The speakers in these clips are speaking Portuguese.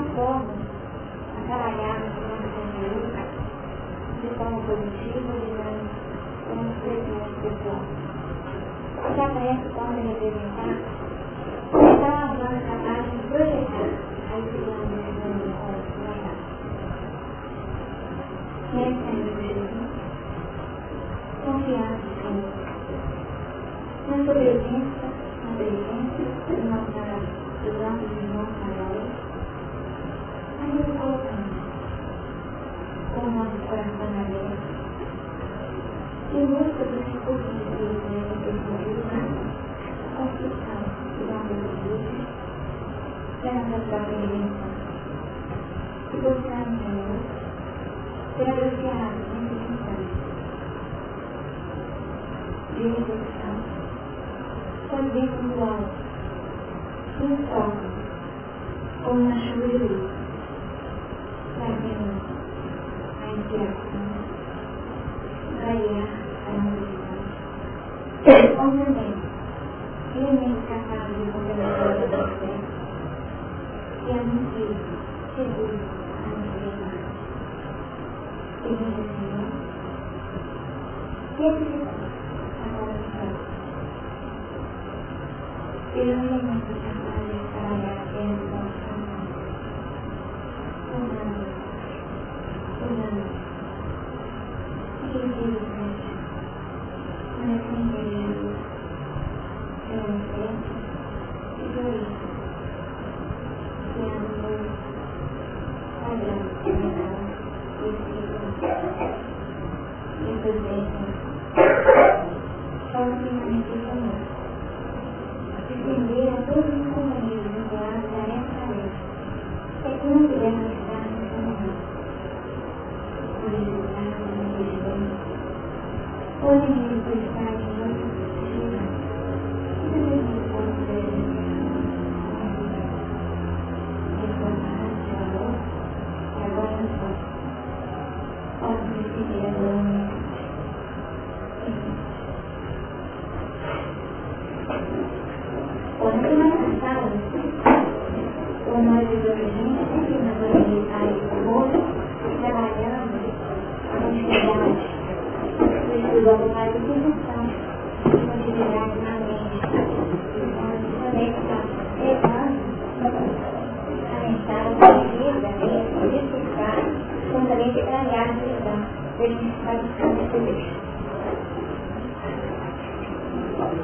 uma forma a trabalhar no nosso conteúdo de forma positiva, dinâmica, como um crescimento pessoal. Já parece pode representar está uma banda capaz de projetar a disciplina desse mundo de trabalhar. Essa é a Jesus. Confiança no Senhor. Na obediência, na obediência do nosso irmãos maiores, colocando com o alto, um só, como uma chuva de luz, do estudo do pai de na mente. Está levando a mensagem da vida, de também de trabalhar a visão, para a gente estar buscando esse deixo.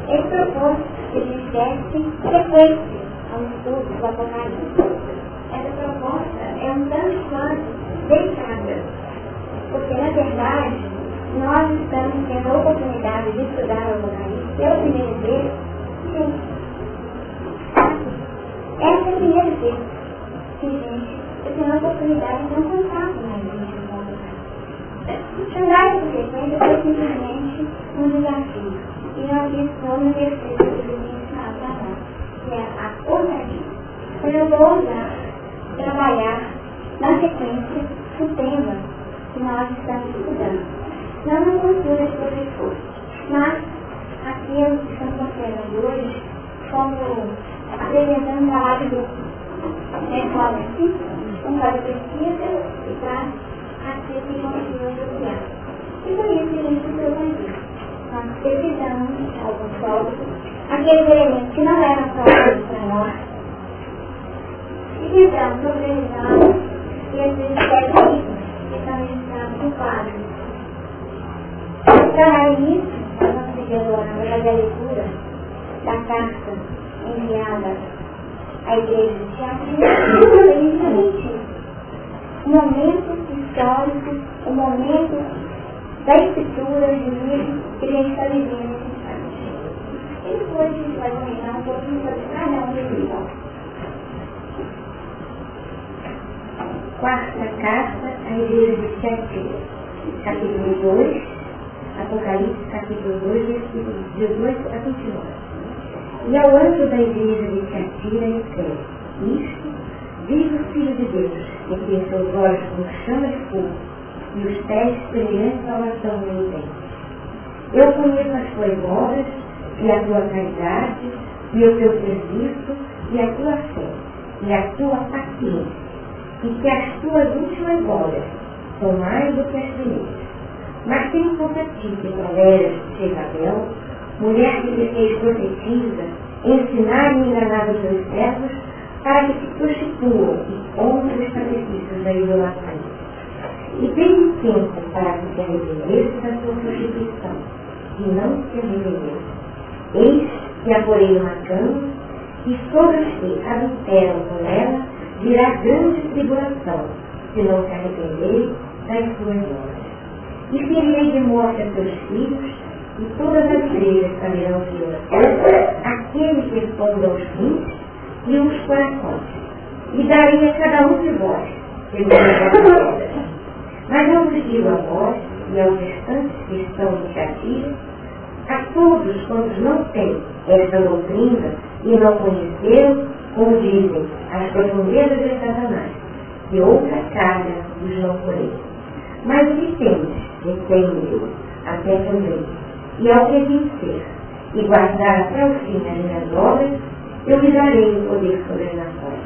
Ele propôs que a gente desse sequência ao estudo do Apocalipse. Essa proposta é um tanto quanto delicada, porque na verdade nós estamos tendo a oportunidade de estudar o Apocalipse pela primeira vez juntos. Essa é a primeira vez que a gente tem a oportunidade de não contar mais gente no Apocalipse. Estudar essa sequência foi simplesmente um desafio e nós estamos terceiro que que é a ousadia. Então eu vou usar, trabalhar na sequência o tema que nós estamos estudando. Não na cultura de professor, mas aqueles que estão considerando hoje como apresentando um trabalho de grupo. É claro assim, um para pesquisa e para aqueles que se auxiliar. E por isso a gente precisa nós precisamos, alguns tópicos, aqueles elementos que não eram próprios para nós, e precisamos organizá-los e esses aspectos que estão registrados no quadro. Para isso, nós vamos pedir agora a leitura da carta enviada à igreja de Teatro, momento histórico, o momento da escritura de livro que a gente está vivendo nesse instante. E depois a gente vai comentar um pouquinho sobre cada um desses Quarta carta à igreja de Tiatira, capítulo 2, Apocalipse capítulo 2, versículos 18 a 29. E ao anjo da igreja de Tiatira escreve, isto diz o Filho de Deus, que tem seus olhos como chama de fogo e os pés semelhantes ao latão meu bem. Eu conheço as tuas obras, e a tua caridade, e o teu serviço, e a tua fé, e a tua paciência, e que as suas últimas obras são mais do que as primeiras. Mas tem Tite, através de Jezabel, mulher que se fez profetiza, ensinar e enganar os seus servos para que se prostituam e honrem os sacrifícios da idolatria. E teve tempo para que se arrependesse da sua prostituição, e não se arrependeu. Eis que a uma cama, e sobre os que adulteram com ela virá grande tribulação, se não se arrepender das suas obras. E ferirei de morte a seus filhos, e todas as igrejas saberão que eu aquele que responde aos fins e os corações. E darei a cada um de vós, segundo. Mas não vos digo a vós e aos restantes que estão de cativos, a todos quantos não têm esta doutrina e não conheceram, como dizem, as profundezas de Satanás, que outra carga vos não porei. Mas tens, retém-me até também, e ao que vencer, e guardar até o fim as minhas obras, eu lhe darei o poder sobre as nações.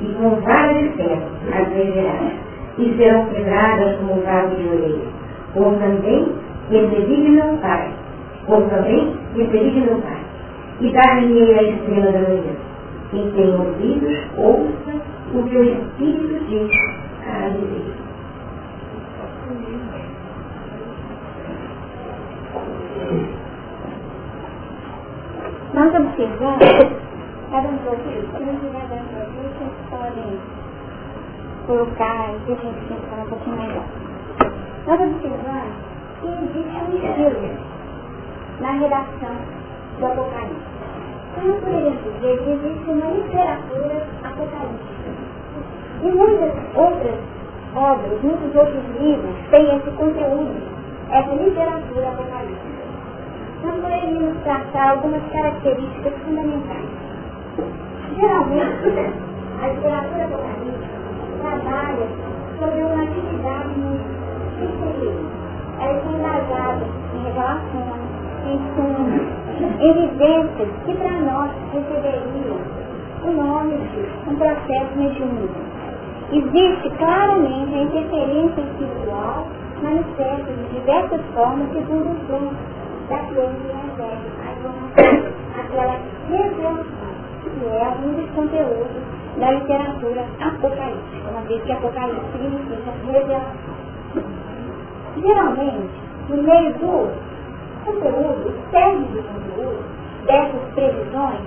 E com vara de ferro as vencerás, e serão quebradas como um vaso de orelha, como também recebi meu Pai, como também recebi meu Pai, e dar-lhe a estrela da manhã. Quem tem ouvidos, ouça o que o Espírito diz a igreja. Nós observamos, cada um pouco, se não tiver dando para vocês podem colocar e deixa a gente pensar um pouquinho melhor. Nós observamos que existe um estilo na redação do Apocalipse. Então, poderíamos dizer que existe uma literatura apocalíptica. E muitas outras obras, muitos outros livros têm esse conteúdo, essa literatura apocalíptica. Nós poderíamos traçar algumas características fundamentais. Geralmente, a literatura apocalíptica trabalha sobre uma atividade exterior. Elas são baseadas em revelações, em sonhos, evidências que para nós receberiam o nome de um processo mediúnico. Existe claramente a interferência espiritual manifesta de diversas formas segundo o plano da ciência evangélica, aquela que é um dos conteúdos da literatura apocalíptica, uma vez que apocalipse significa revelação. Geralmente, no meio do conteúdo, o cerne do conteúdo dessas previsões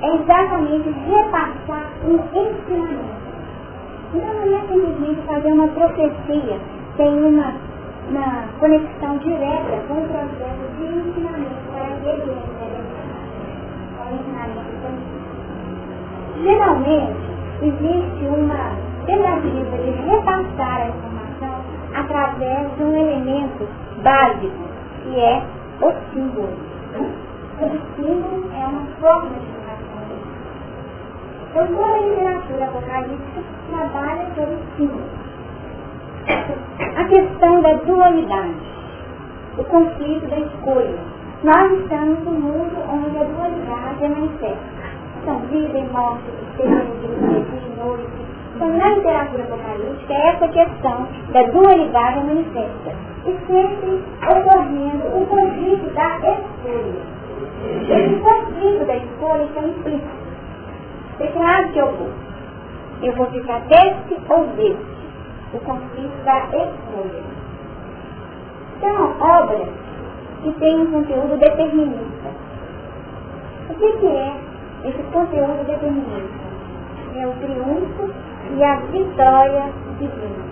é exatamente repassar um ensinamento. Não é simplesmente fazer uma profecia sem uma, uma conexão direta com o processo de ensinamento para ensinamento Geralmente, existe uma tentativa de repassar a informação através de um elemento básico, que é o símbolo. O símbolo é uma forma de informação. Então, toda a literatura apocalíptica trabalha sobre símbolo. A questão da dualidade, o conflito da escolha. Nós estamos num mundo onde a dualidade é manifesta. São vida e morte, dia e noite. Então, na literatura apocalíptica, é essa questão da dualidade é manifesta. E sempre ocorrendo o conflito da escolha. Esse conflito da escolha está implícito. Desse lado que eu vou. Eu vou ficar desse ou desse o conflito da escolha. São obras que têm um conteúdo determinista. O que, é esse conteúdo determinista? É o triunfo e a vitória divina.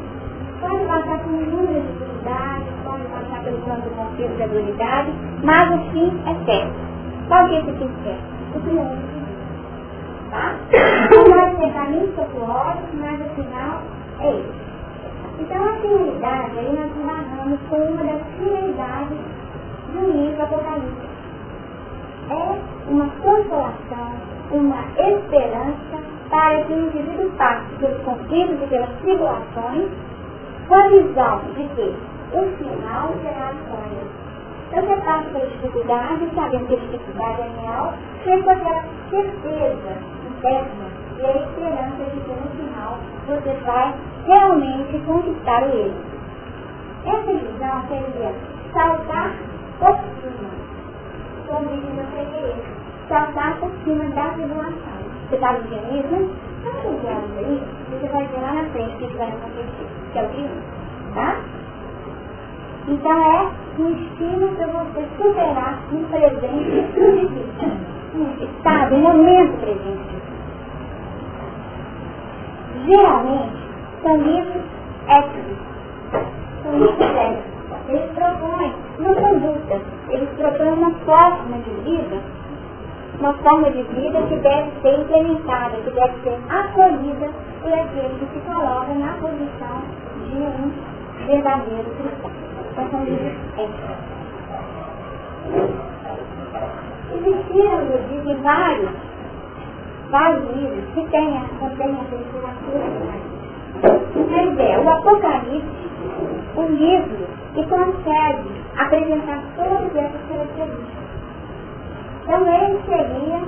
Pode passar por inúmeras dificuldades, pode passar pelo plano do conflito da dualidade, mas o fim é certo. Qual que é esse fim certo? O triunfo. Tá? Não pode ser caminhos populosos, mas o final é esse. Então a finalidade, aí nós narramos com uma das finalidades do livro Apocalipse. É uma consolação, uma esperança para que o indivíduo passe pelos conflitos e pelas tribulações com a visão de que o final será vitória. Então você passa pela dificuldade, sabendo que a dificuldade é real, chega aquela certeza interna e a esperança de que no final você vai realmente conquistar o êxito. Essa visão seria saltar por cima, como diz o meu saltar por cima da tribulação. Você está vivendo isso, né? Quando você aí, você vai ver lá na frente o que vai acontecer. Quer ouvir? Tá? Então é um estímulo para você superar um presente difícil. Estado, um momento presente. Geralmente, são livros éticos. São livros éticos. Eles propõem uma conduta, eles propõem uma forma de vida, uma forma de vida que deve ser implementada, que deve ser acolhida por aquele que se coloca na posição de um verdadeiro cristão. Existiram, dizem, vários, vários livros que têm, contêm essa literatura. Mas é o Apocalipse, o livro que consegue apresentar todas essas características. Então ele seria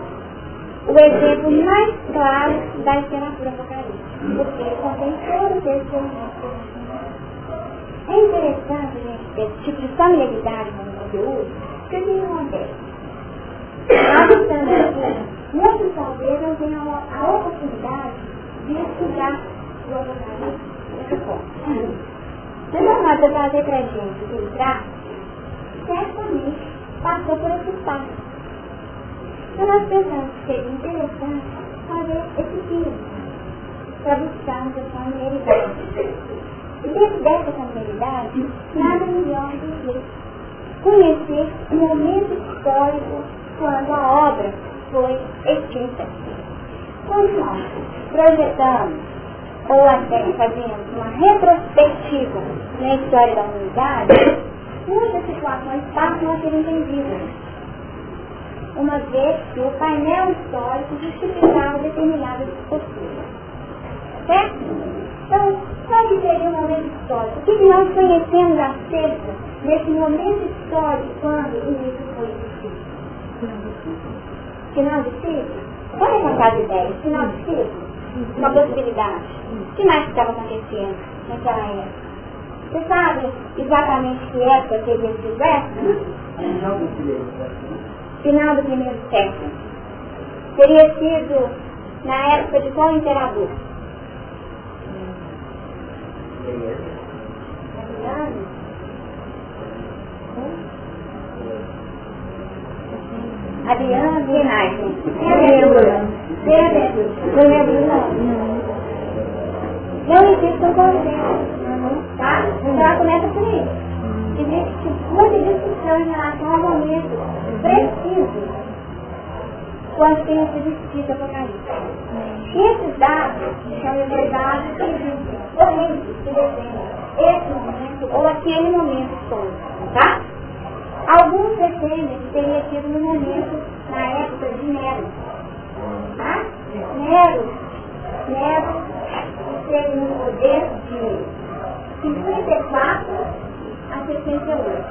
o exemplo mais claro da literatura apocalíptica, porque ele contém todos esses elementos é interessante, gente, esse tipo de familiaridade com o conteúdo, porque o que acontece? Nós estamos aqui, muitos talvez não tenham a oportunidade de estudar o Apocalipse dessa forma. Se não nada trazer para a gente filtrar, certamente passou por esse espaço. Então nós pensamos que seria interessante fazer esse filme para buscarmos essa familiaridade. E dentro dessa familiaridade, nada melhor do que conhecer o momento histórico quando a obra foi escrita. Quando nós projetamos ou até fazemos uma retrospectiva na história da humanidade, muitas situações passam a ser entendidas. Uma vez que o painel histórico justificava determinadas posturas. Certo? Então, qual seria o momento histórico? O que nós conhecemos acerca desse momento histórico quando o livro foi escrito? Final do ciclo? Vamos contar de ideias. Final do ciclo? Uma possibilidade. O que mais estava acontecendo naquela época? Você sabe exatamente que época que ele fizesse? Final do primeiro século. Teria sido na época de qual imperador? Adriana Guinais. Não lembro não. Não existe um consenso. Tá? Então ela começa por isso. Existe muita discussão em relação ao momento preciso quando tem esse discípulo apocalipse. Esses dados são reservados que existem correntes que defendem esse momento ou aquele momento histórico, tá? Alguns defendem que teria sido no momento, na época de Nero, tá? Nero, Nero teve no poder de 54 a 68.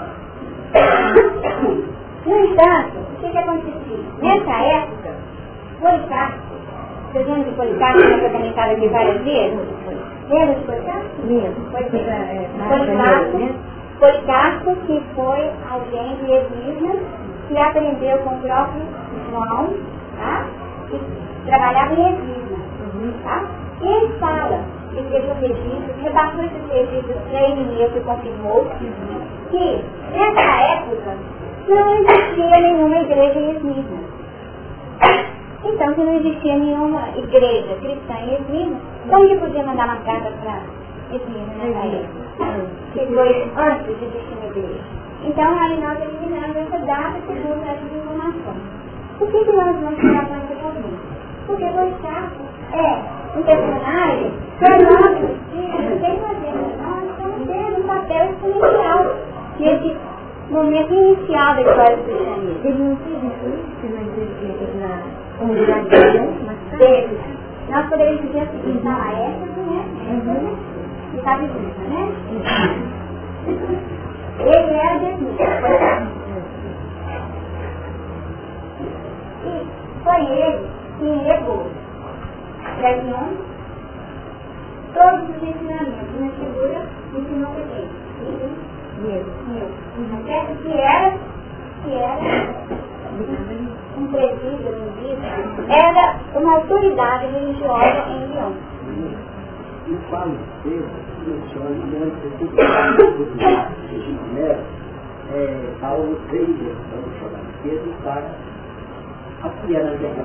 No entanto, o que, que acontecia? Nessa época, Policarpo, vocês lembram de Policarpo que foi comentado aqui várias vezes? Lembra de Policarpo? Lembro. Policarpo, Policarpo que foi alguém de Evisma, que aprendeu com o próprio João, tá? que trabalhava em Evisma. Tá? E ele fala, ele escreveu um registro, rebaixou esses registros para ele e confirmou que nessa época não existia nenhuma igreja em Esmirna. Então, se não existia nenhuma igreja cristã em Esmirna, como que podia mandar uma carta para Esmirna nessa época? Que foi antes de igreja. Então, aí nós eliminamos essa data segundo essas informações. Por que, que nós vamos tirar com essa corrente? Porque o Chaco é um personagem que a nossa justiça tem fazer nós estamos tendo um papel exponencial nesse momento inicial da história do cristianismo. Ele não teve na igreja, na comunidade cristã? Teve. Nós poderíamos dizer assim, na época, né? Uhum. Que está vivendo, né? Ele era definido, E foi ele que levou escreve nome, todos os ensinamentos na figura ensinou para? Meu. Que era, que era um presídio, um bispo, era uma autoridade religiosa em Lyon. Eu falo Pedro, eu sou aliando que é, Paulo veio, vamos chamar de Pedro, para apoiar a guerra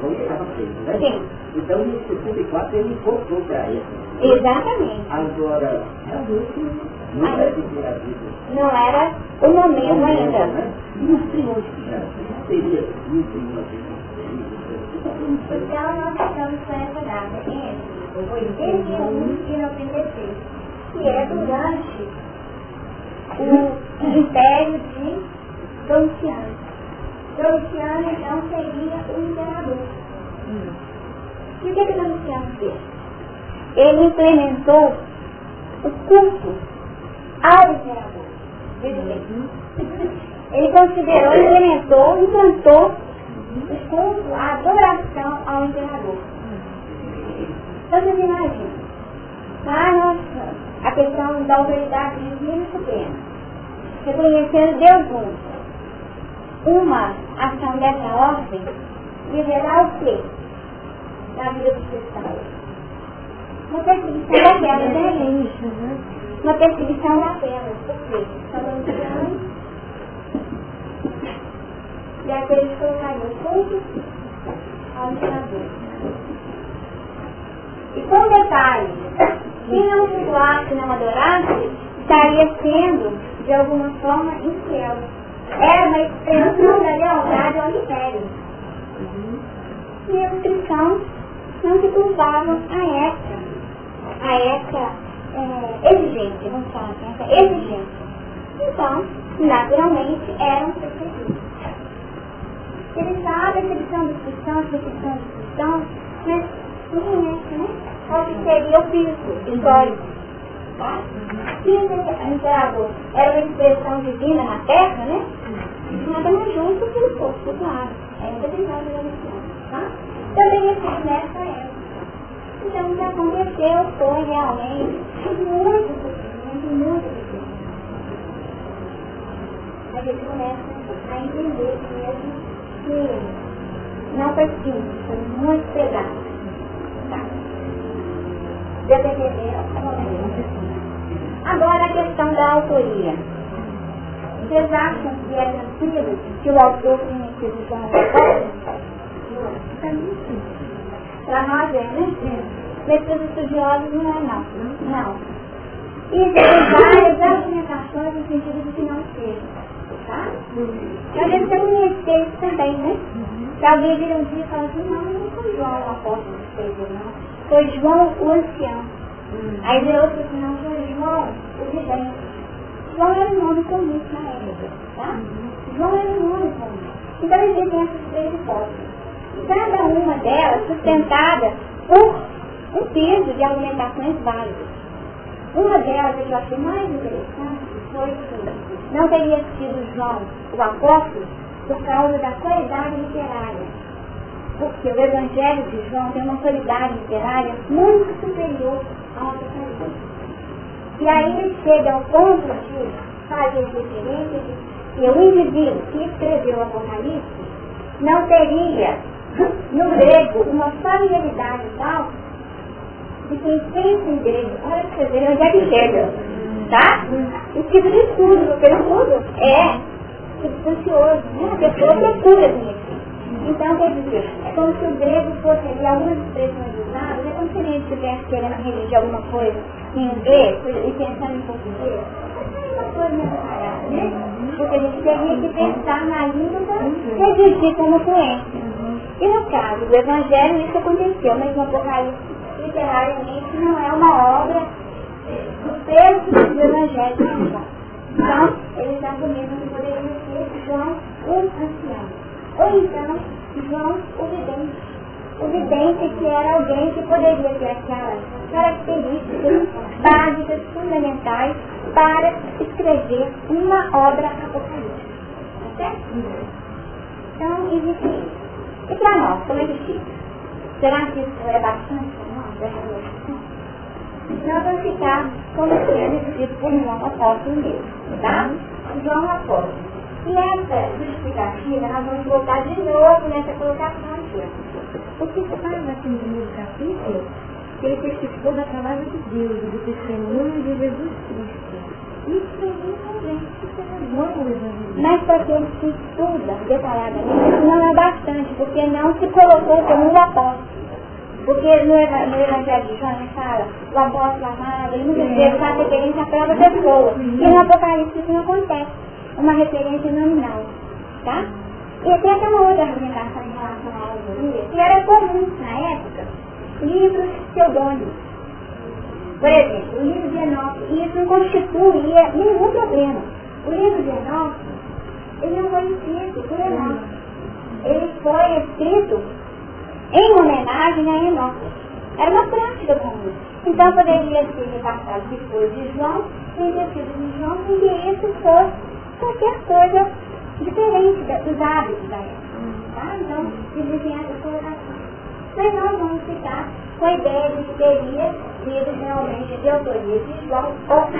como estava sendo, né? Sim. Então, em 64, ele voltou para ele. Exatamente. Agora, realmente, não era de ter a vida. Não era o momento ainda. Né? Tem onde que já teria em uma vida. Então, nós estamos com essa data, entre 81 e 96, que é durante o Império de Domiciano. Domiciano, então, seria o imperador. E o que, que Domiciano fez? Ele implementou o culto ao imperador. Ele considerou, implementou, implantou o culto, a adoração ao imperador. Então, imaginam, lá nossa, a questão da autoridade divina suprema, reconhecendo Deus único, uma ação dessa ordem viverá o quê? Na vida dos cristãos. Uma perseguição daquela, né? Uma perseguição daquela. Por quê? Falando de e aqueles que colocariam culto ao imperador. E com detalhe, quem não cultuasse, não adorasse, estaria sendo, de alguma forma, infiel. Era uma expressão da lealdade ao império. E os cristãos não se curvavam a essa, a essa é, exigência, vamos falar assim, essa exigência. Então, naturalmente, eram perseguidos. Ele sabe a perseguição dos cristãos, a perseguição dos cristãos, mas né? Qual que seria o piso histórico? Tá? Imperador era uma expressão divina na terra, né? Nada mais junto que o povo, claro. É essa visão da religião, tá? Também assim, nessa época. Então, que aconteceu foi realmente muito muito difícil. A gente começa a entender mesmo que não foi simples, foi muito pesado. Entender? Agora a questão da autoria. Vocês acham que é tranquilo que o autor tenha sido? Para nós é, né? Para os estudiosos não é não. Não. Existem várias argumentações no sentido de que não seja. Tá? Eu devo conhecer isso também, né? Se alguém vir um dia e falar assim, não, não foi João o apóstolo que escreveu, não. Foi João o ancião. Aí veio outro assim, não, foi João o vidente. João era um nome comum na época, tá? João era um nome comum. Então existem essas três hipóteses. Cada uma delas sustentada por um peso de argumentações válidas. Uma delas que eu achei mais interessante foi que não teria sido João o apóstolo por causa da qualidade literária. Porque o Evangelho de João tem uma qualidade literária muito superior ao Apocalipse. E aí ele chega ao ponto de fazer referência de que o indivíduo que escreveu o Apocalipse não teria, no grego, uma familiaridade tal de quem pensa em grego, olha pra você ver onde é que chega, tá? O tipo de estudo, porque estudo é substancioso, né? A pessoa procura conhecer. Então, quer dizer, é como se o grego fosse ali algumas expressões usadas, é como se gente estivesse querendo redigir alguma coisa em inglês e pensando em português. É uma coisa parada, né? Porque a gente teria que pensar na língua redigir como fluência. E no caso do Evangelho, isso aconteceu, mas no Apocalipse, literariamente, não é uma obra do peso do Evangelho Então, eles argumentam que poderia ser João o ancião. Ou então, João o vidente. O vidente que era alguém que poderia ter aquelas características básicas, fundamentais, para escrever uma obra apocalíptica. Tá certo? Então, existe isso. E para nós, como é que fica? Será que isso é bastante nós vamos ficar como sendo escrito por João Apóstolo mesmo, tá? João Apóstolo. E essa justificativa nós vamos voltar de novo nessa colocação aqui. O que faz aqui no primeiro capítulo, que ele testificou da palavra de Deus, do testemunho de Jesus Cristo. Isso aí também, isso é bom, Mas para quem se estuda detalhadamente, não é bastante, porque não se colocou como um apóstolo. Porque no, no Evangelho de João fala, o apóstolo amado, ele muitas vezes faz referência à própria pessoa. E no Apocalipse isso não acontece. Uma referência nominal. Tá? E tem até uma outra argumentação em relação à autoria, que era comum na época, livros pseudônimos. Por exemplo, o livro de Enoque, e isso não constituía nenhum problema. O livro de Enoque, ele não foi escrito por Enoque. Ele foi escrito homenagem a Enoque. Era uma prática comum. Então poderia ser repassado foi de João, sido de João, que isso fosse qualquer coisa diferente dos hábitos da época. Tá? Então, existem essas colocações. Mas nós vamos ficar com a ideia de que teria sido realmente de autoria de João ou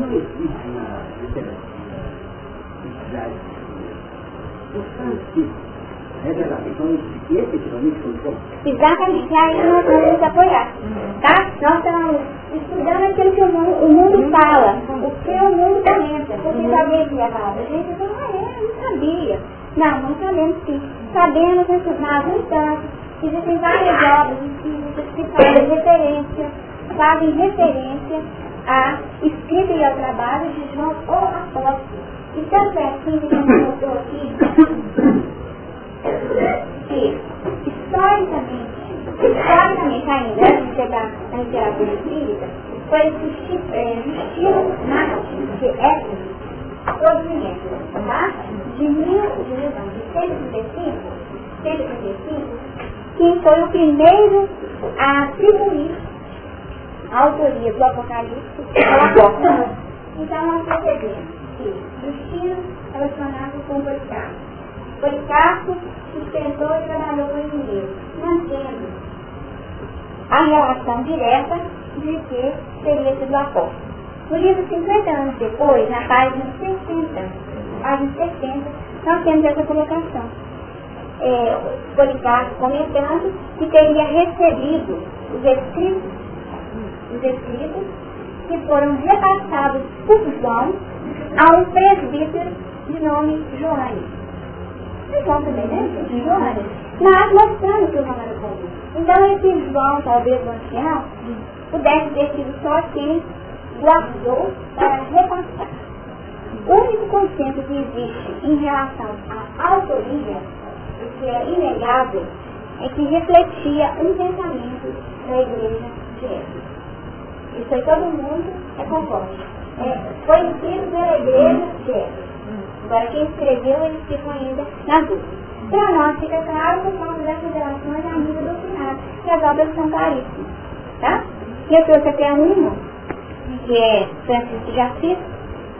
não existe na literatura o Francisco revelações que efetivamente foi Exatamente, aí nós vamos apoiar. Tá? Nós estamos estudando aquilo que o mundo, o mundo fala, o que o mundo comenta. Porque se alguém vier falar da gente, eu ah, é, não sabia. Não, não sabemos sim. Sabemos nas instâncias. Existem várias obras espíritas que fazem referência, fazem referência à escrita e ao trabalho de João o Apóstolo. E tanto é assim que a gente aqui que historicamente, historicamente ainda, antes de chegar na literatura espírita, foi estilo narrativo de época proveniente, tá? De, mil, de, de 135, 135, quem foi o primeiro a atribuir a autoria do Apocalipse ao apóstolo. Então nós percebemos que estilos relacionados com o Policarpo sustentou e trabalhou com dinheiro, mantendo a relação direta de que seria sido apóstolo. No livro 50 anos depois, na página 60, página 60, nós temos essa colocação. É, Policarpo comentando que teria recebido os escritos, os escritos que foram repassados por João a um presbítero de nome Joane João também, né? Mas mostrando que o João era comum. Então esse João, talvez o ancião, pudesse ter sido só quem guardou para repassar. O único consenso que existe em relação à autoria, o que é inegável, é que refletia um pensamento da igreja de época. Isso aí todo mundo é conforme. É, foi escrito pela igreja de época. Agora quem escreveu, eles ficam ainda na dúvida. Para nós fica claro por causa dessas relações amiga do final, que as obras são claríssimas. Tá? E eu trouxe até uma, que é Francisco de Assis,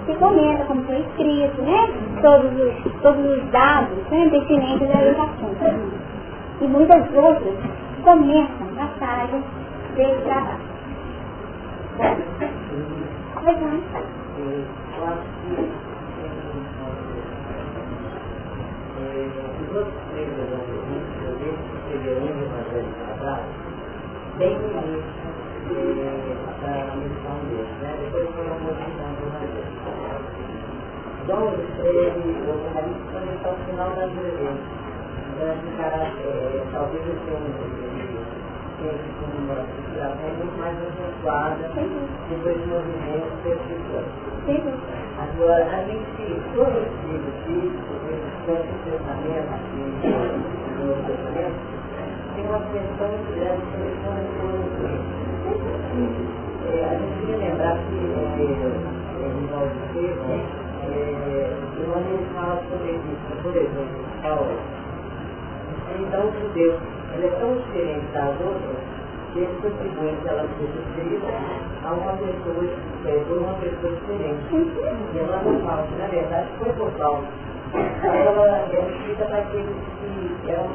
que comenta como foi escrito, né? Todos os, todos os dados né, pertinentes a assunto. E muitas outras comentam passagens desse trabalho. Pois não. Duas primeiras entrevistas, eu vejo que escreveu um evangelho atrás, bem início missão dele, né? Depois foi uma modificação do ele o quando está final da vida. Então esse cara, talvez tenha uma inspiração muito mais acentuada depois do movimento espiritual. Agora, a gente, esse livro físico, tanto pensamento o pensamento, tem uma questão muito grande sobre como é, A gente queria lembrar que é, em Valdo Estevam, é, onde ele fala sobre isso, por exemplo. Então, o judeu, ele é tão diferente das outras, que ele contribui que ela seja escrita a uma pessoa, é, por uma pessoa diferente. E ela não fala que, na verdade, foi por Paulo ela é escrita para aqueles que eram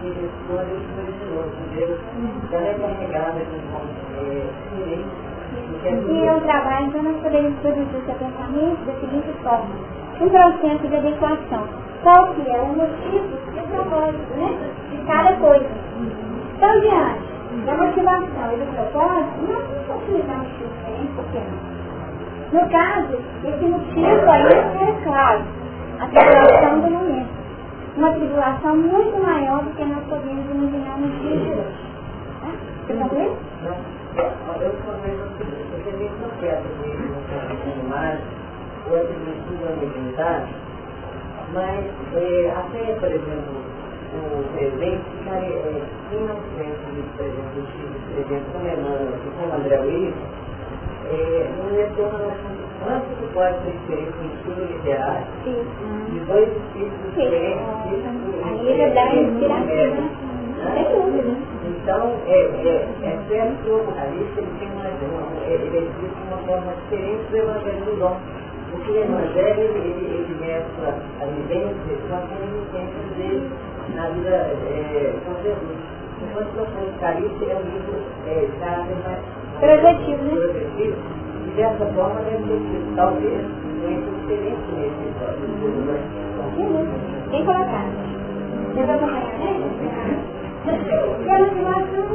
que quando ele se originou, Deus, ela é carregada de um diferente. E eu trabalho, então nós podemos produzir seu pensamento da seguinte forma. Um processo de adequação. Qual que é o motivo e o propósito, né? Cada coisa. Então, diante da motivação e do propósito, nós um motivo diferente, por que não? No caso, esse motivo aí é claro, a tribulação do momento. Uma tribulação muito maior do que nós podemos imaginar nos dias de hoje. Tá? Você concluiu? Não. Eu convejo o seguinte, porque a gente não quer aprender animais ou a mediunidade, mas é, até, por exemplo, o presente é, exemplo, o Chico escrevendo com Emmanuel e com André Luiz, é, não ia ter noção quanto que pode ser experiência em estudo literário de dois espíritos diferentes. Aí ele dá inspiração. Então, é, é, é certo que o vocalista ele tem uma, ele existe uma forma diferente do Evangelho do Dom. Porque o Evangelho ele, ele, ele mescla a vivência com a reminiscência dele na vida é, Jesus. Enquanto o vocalista é um livro é, de mais projetivo, né? projetivo, e dessa forma talvez muito diferente nesse episódio. Quem colocar? Já vai acompanhar, né? E a motivação,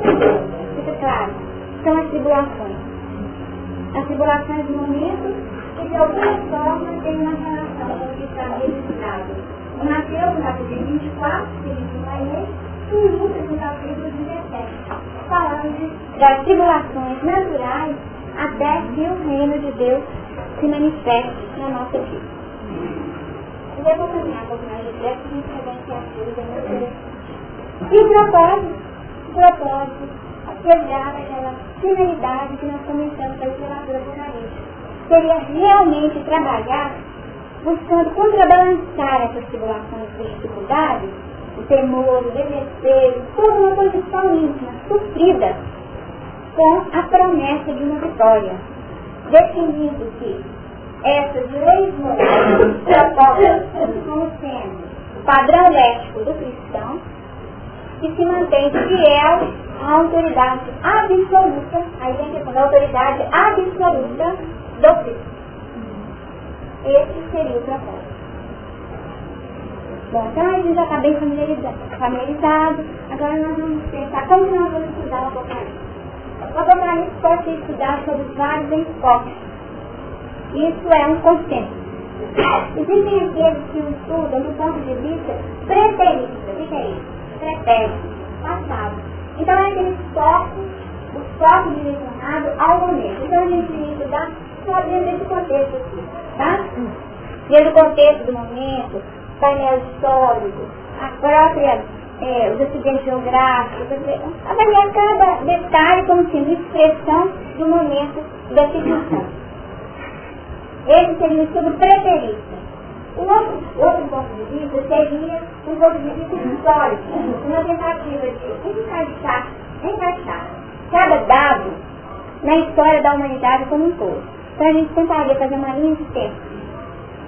fica claro, são as tribulações. As tribulações do momento que de alguma forma tem uma relação com o que está registrado. O Mateus, no capítulo 24, que diz o Maia, e Lucas, no capítulo 17, falando das tribulações naturais até que o reino de Deus se manifeste na nossa vida. Eu vou caminhar um pouco mais de para a gente pegar esse assunto, é muito interessante. E o propósito, o propósito, apesar daquela finalidade que nós começamos a literatura jornalística, seria realmente trabalhar buscando contrabalançar essas tribulações e dificuldades, o temor, o desespero, toda uma condição íntima, sofrida, com a promessa de uma vitória, definindo que essas leis morais propostas como sendo o padrão ético do cristão, que se mantém fiel à autoridade absoluta, aí a questão da autoridade absoluta do Cristo. Esse seria o propósito. Bom, então gente já está bem familiarizado, familiarizado. Agora nós vamos pensar como nós vamos estudar o Apocalipse. O Apocalipse pode ser estudado sobre vários enfoques. Isso é um consenso. Existem aqueles que o estudam do ponto de vista preterista. O que é isso? pretérito, passado. Então é aquele foco, o foco direcionado ao momento. Então a gente que estudar dentro desse contexto aqui, tá? Dentro do contexto do momento, painel histórico, a própria, é, os acidentes geográficos, avaliar cada detalhe como sendo expressão do momento da situação. Esse seria o estudo preterista. O outro, outro ponto de vista seria um ponto de vista histórico, uma tentativa de encaixar, encaixar cada dado na história da humanidade como um todo. Então a gente tentaria fazer uma linha de tempo.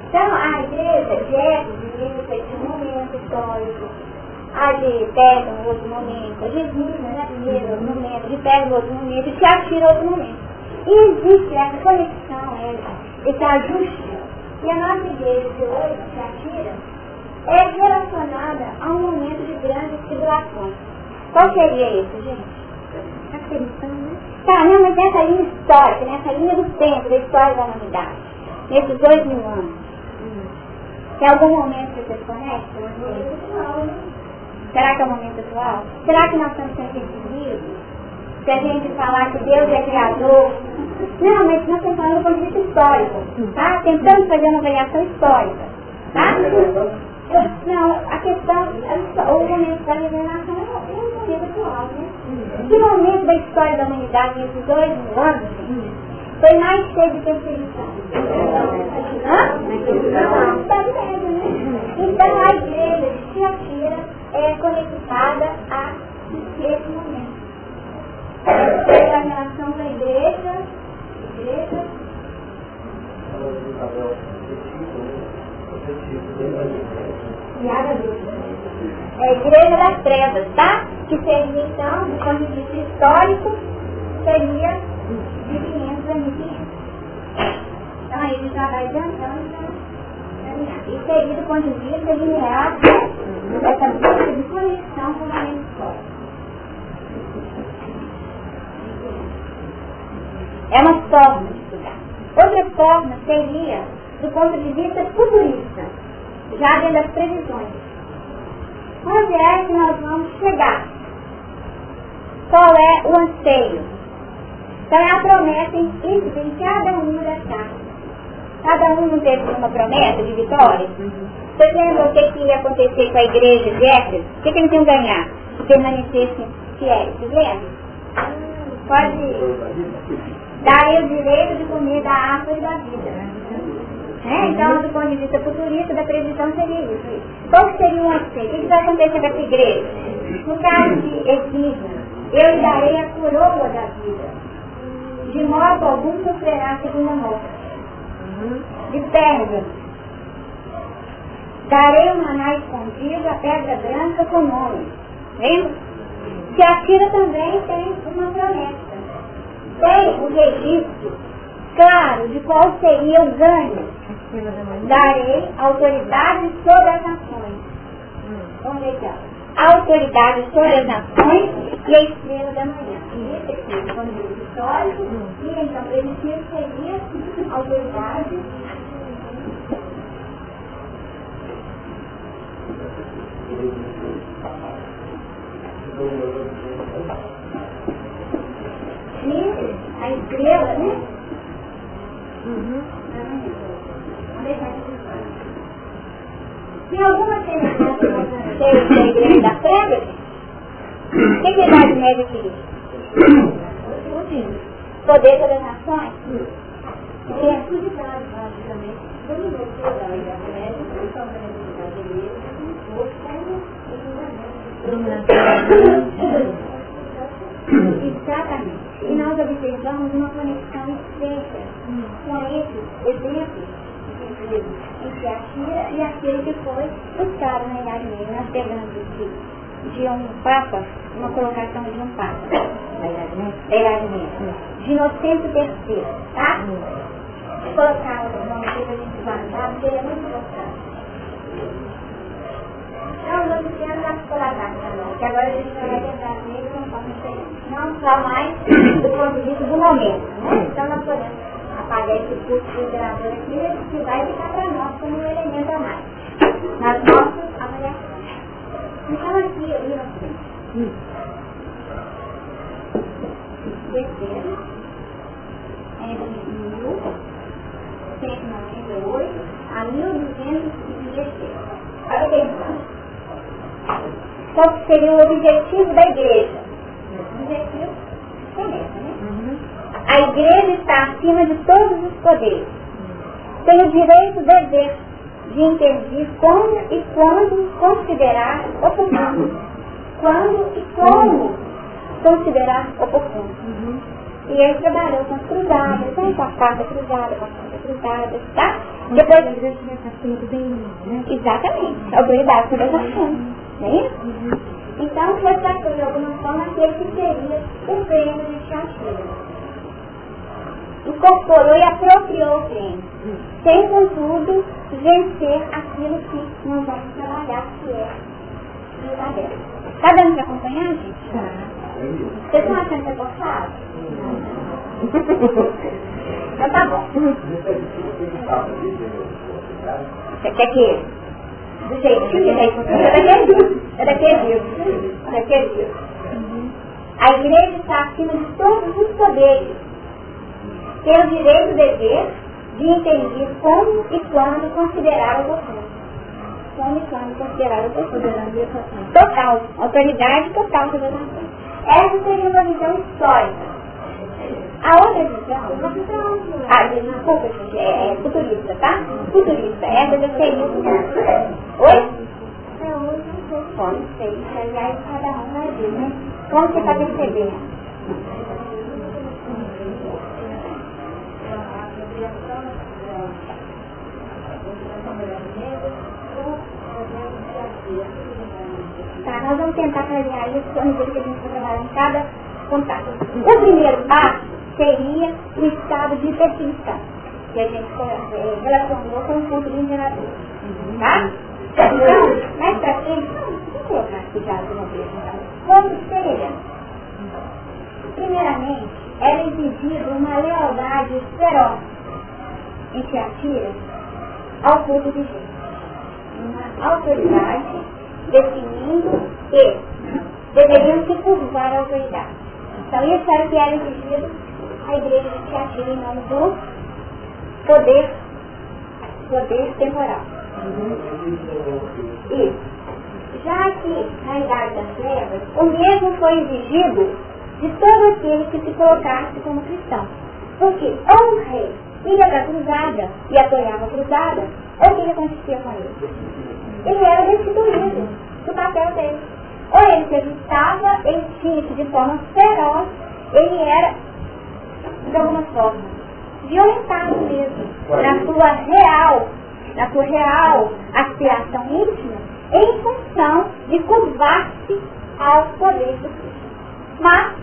Então a igreja de Éfeso divide esse momento histórico, a de Pedro no outro momento, a de Esmirna né, primeiro momento, de Pedro no outro momento, e Tiatira no outro momento. E existe essa conexão, esse ajuste e a nossa igreja de hoje, Tiatira, é relacionada a um momento de grandes tribulações. Qual seria isso, gente? Aflição, né? Tá, não, mas nessa linha histórica, nessa linha do tempo, da história da humanidade, nesses dois mil anos, tem algum momento que vocês conectam? Será que é o momento atual? Será que nós estamos sendo perseguidos? Se a gente falar que Deus é criador, não, mas nós estamos falando do ponto de vista histórico, tá? Tentando fazer uma avaliação histórica, tá? Não, a questão, o momento da revelação é um momento atual, né? Que momento da história da humanidade, nesses dois mil anos, foi mais cheio de perseguição? Hã? Né? Então a igreja de Tiatira é conectada a esse momento. É a relação da igreja igreja. E a igreja das trevas, tá? Que seria então, do ponto de vista histórico, seria de 500 a 1500. Então aí gente já vai adiantando para E seria do ponto de vista linear dessa busca de conexão com o momento histórico. É uma forma de estudar. Outra forma seria do ponto de vista futurista, já dentro das previsões. Onde é que nós vamos chegar? Qual é o anseio? Então a promessa em cada uma das cartas. Cada um não teve uma promessa de vitória? Você lembra o que, que ia acontecer com a igreja de Éfeso? O que, que eles iam ganhar? Se permanecessem fiéis. Vocês lembram? Pode dar o direito de comer da árvore da vida. É, então, do ponto de vista futurista, da previsão seria isso. Qual seria o anseio? O que vai acontecer com essa igreja? No caso de Esmina, eu darei a coroa da vida. De modo algum sofrerá segunda morte. De pedra. Darei um maná escondido, a pedra branca com nome. Lembra? Que a tira também tem uma promessa. Tem o registro claro de qual seria o ganho darei autoridade sobre as nações. Vamos ver aqui, Autoridade sobre as nações e a estrela da manhã. Esse aqui, é diz histórico, e então primitivo seria autoridade e a estrela, né? Uhum. Tem alguma semelhança com a igreja da pedra? O que, a Idade Média queria? Poder das nações? Da Exatamente. E nós observamos uma conexão estreita com esses exemplos entre a Shira e aquele que foi buscado na Idade Média, nós pegamos de, de um Papa, uma colocação de um Papa, da Idade Média, de Inocêncio III, tá? Vou colocar o nome aqui para a gente guardar, porque ele é muito importante. Então, nós temos a colocar também, que agora a gente vai tentar ver de uma forma diferente. Não só mais do ponto de vista do momento, né? Então, nós podemos apagar esse curso de gerador aqui, que vai ficar para nós como um elemento a mais. Nas nossas avaliações. Então aqui eu ia assim. Terceiro, entre 1198 a 1216. Olha bem, qual seria o objetivo da igreja? O objetivo começa, né? A igreja está acima de todos os poderes. Tem o direito, dever de intervir como e quando considerar oportuno. Quando e como considerar oportuno. Uhum. E ele trabalhou com as cruzadas, né? com a carta cruzada, com a carta cruzada, tá? Depois... A igreja está bem, né? Exatamente. A autoridade sobre as ações. Não é isso? Uhum. Então, foi tratou de alguma forma aquele que seria o prêmio de Chachira incorporou e apropriou o crime, sem, contudo, vencer aquilo que nós vamos trabalhar, que é o verdadeiro. Está dando para acompanhar, gente? Tá. Vocês estão achando que é gostado? então tá bom. Você quer que do jeitinho que daí é daquele livro. É daquele livro. A igreja está acima de todos os poderes tem o direito e dever de entender como e quando considerar oportuno. Como e quando considerar oportuno. Total, autoridade total sobre as Essa seria uma visão histórica. A outra visão, ah, desculpa, é, é futurista, tá? Futurista, essa já seria Oi? Bom, não sei, aliás, cada um vai ver, né? Como você está percebendo? Tá, nós vamos tentar clarear isso à medida que a gente vai trabalhar em cada contato. O primeiro passo seria o estado de percepção, que a gente é, relacionou com o ponto de gerador. Tá? Então, mais pra frente, vamos colocar aqui já de uma vez. Como seria? Primeiramente, era exigida uma lealdade feroz em que atira ao culto de gente. Uma autoridade definindo que deveriam se curvar a autoridade. Então isso era o que era exigido a igreja de Tiatira em nome do poder, poder temporal. Isso. Já que na Idade das Trevas, o mesmo foi exigido de todo aquele que se colocasse como cristão. Porque ou o rei ia para a cruzada e apoiava a cruzada, ou o que acontecia com ele? Ele era destituído do papel dele. Ou ele se ajustava, ele tinha que de forma feroz, ele era, de alguma forma, violentado mesmo, na sua real, na sua real aspiração íntima, em função de curvar-se ao poder do Cristo. Mas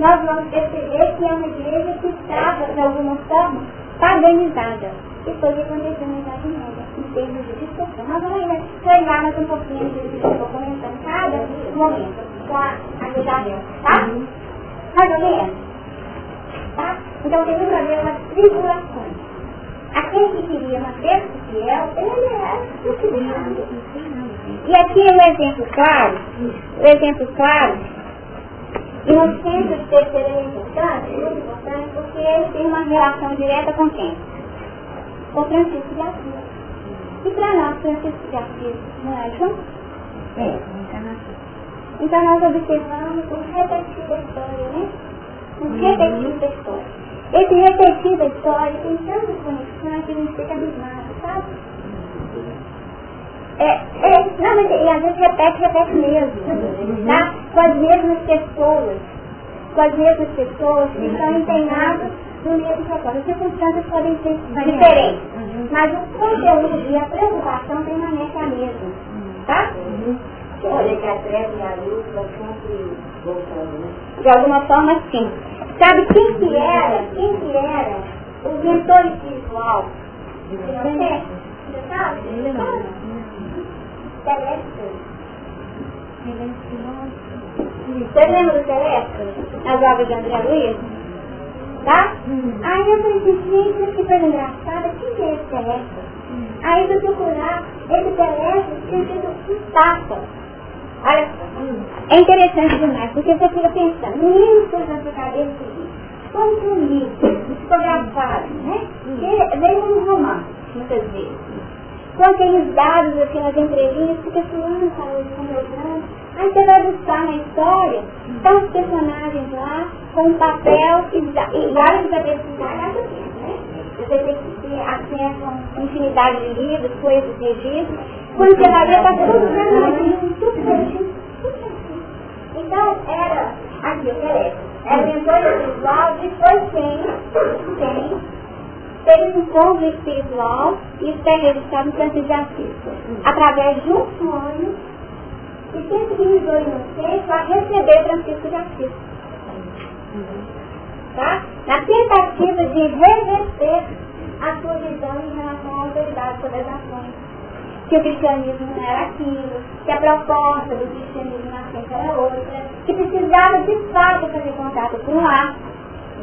nós vamos perceber que é uma igreja que estava, de alguma forma, paganizada. E foi o que aconteceu na Idade Média, em termos de discussão. Nós vamos ainda treinar mais um pouquinho de estou comentando cada momento com a Isabel, tá? Mais ou menos. Tá? Então tem que haver umas tribulações. Aquele que queria manter-se fiel, ele era disciplinado. E aqui é um exemplo claro, o um exemplo claro e no centro de terceira é importante, muito importante, porque ele tem uma relação direta com quem? Com Francisco de Assis. E para nós, Francisco de Assis, não é, João? É, Então nós observamos o repetir da história, né? O repetir da história. Esse repetir da história tem tantas conexões que a gente fica abismado, sabe? É, é, não, mas e às vezes repete, repete mesmo, tá? Com as mesmas pessoas, com as mesmas pessoas que estão empenhadas no mesmo propósito. As circunstâncias podem ser diferentes, mas o conteúdo e a preocupação permanece a mesma, tá? Olha que a treva e a luz estão sempre voltando, né? De alguma forma, sim. Sabe quem que era? Quem que era o mentor espiritual? Você? Você sabe? Celeste. Você lembra do Celeste? As obras de André Luiz? Tá? Hum. Aí eu assim, gente, que coisa engraçada, quem é esse Celeste? Aí eu procurar, esse Celeste sido um papa. Olha só, é interessante demais, porque você fica pensando, mil coisas na sua cabeça como livro, psicografado, né? Veio um romance, muitas vezes com aqueles dados, aquelas entrelinhas, porque fulano falou isso com Aí você vai buscar na história, os personagens lá, com um papel, e, e que cada tempo, né? Você tem que acesso a infinidade de livros, coisas, registros. Quando você vai ver, está tudo certinho, certinho, tudo certinho. Então, era aqui o que Era mentor espiritual de foi quem, encontro espiritual e registrado no Santo de Assis, através de um sonho e sensibilizou inocente a receber Francisco de Assis. Tá? Na tentativa de reverter a sua visão em relação à autoridade sobre as nações. Que o cristianismo não era aquilo, que a proposta do cristianismo na frente era outra, que precisava de fato fazer contato com a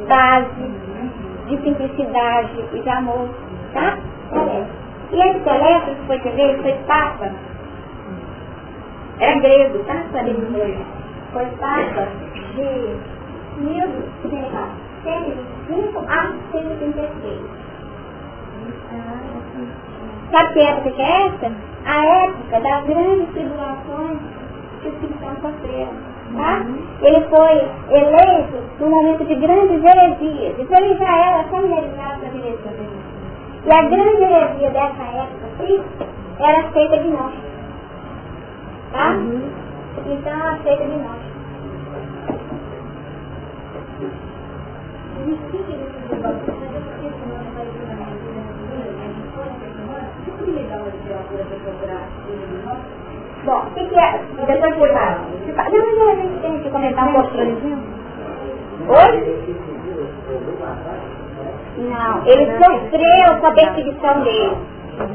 base de simplicidade e de amor, tá? E esse Telésio que foi ver, foi Papa, era grego, tá? Foi Papa de 1125 a 136. Sabe que época que é essa? A época das grandes tribulações que os cristãos sofreram. Tá? Ele foi eleito num momento de grandes heresias. Então ele já era familiarizado com as heresias. E a grande heresia dessa época era a seita de morte. Tá? Uhum. Então a seita de morte. Bom, o que, que é? Depois de falar. Não, a gente tem que comentar um pouquinho. Oi? Não, ele sofreu com a perseguição dele.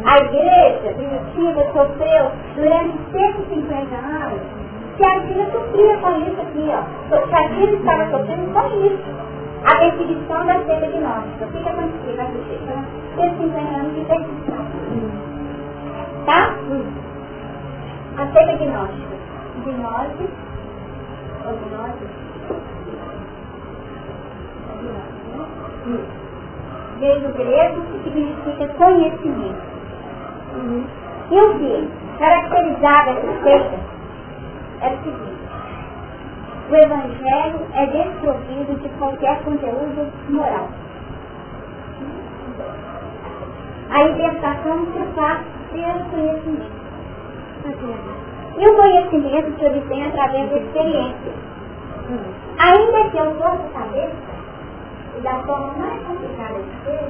A igreja primitiva sofreu durante 150 anos. Se a igreja sofria com isso aqui, ó. Se a igreja estava sofrendo com isso. A perseguição da seita gnóstica. O que, aconteceu? Vai ser 150 anos de perseguição. Tá? A seita gnóstica. Gnose. Ou gnose. Veio do grego que significa conhecimento. Uhum. E o que caracterizava essa seita é o seguinte. O Evangelho é desprovido de qualquer conteúdo moral. A libertação se faz pelo conhecimento. E o conhecimento se obtém através da experiência. Ainda que eu possa saber, e da forma mais complicada que seja,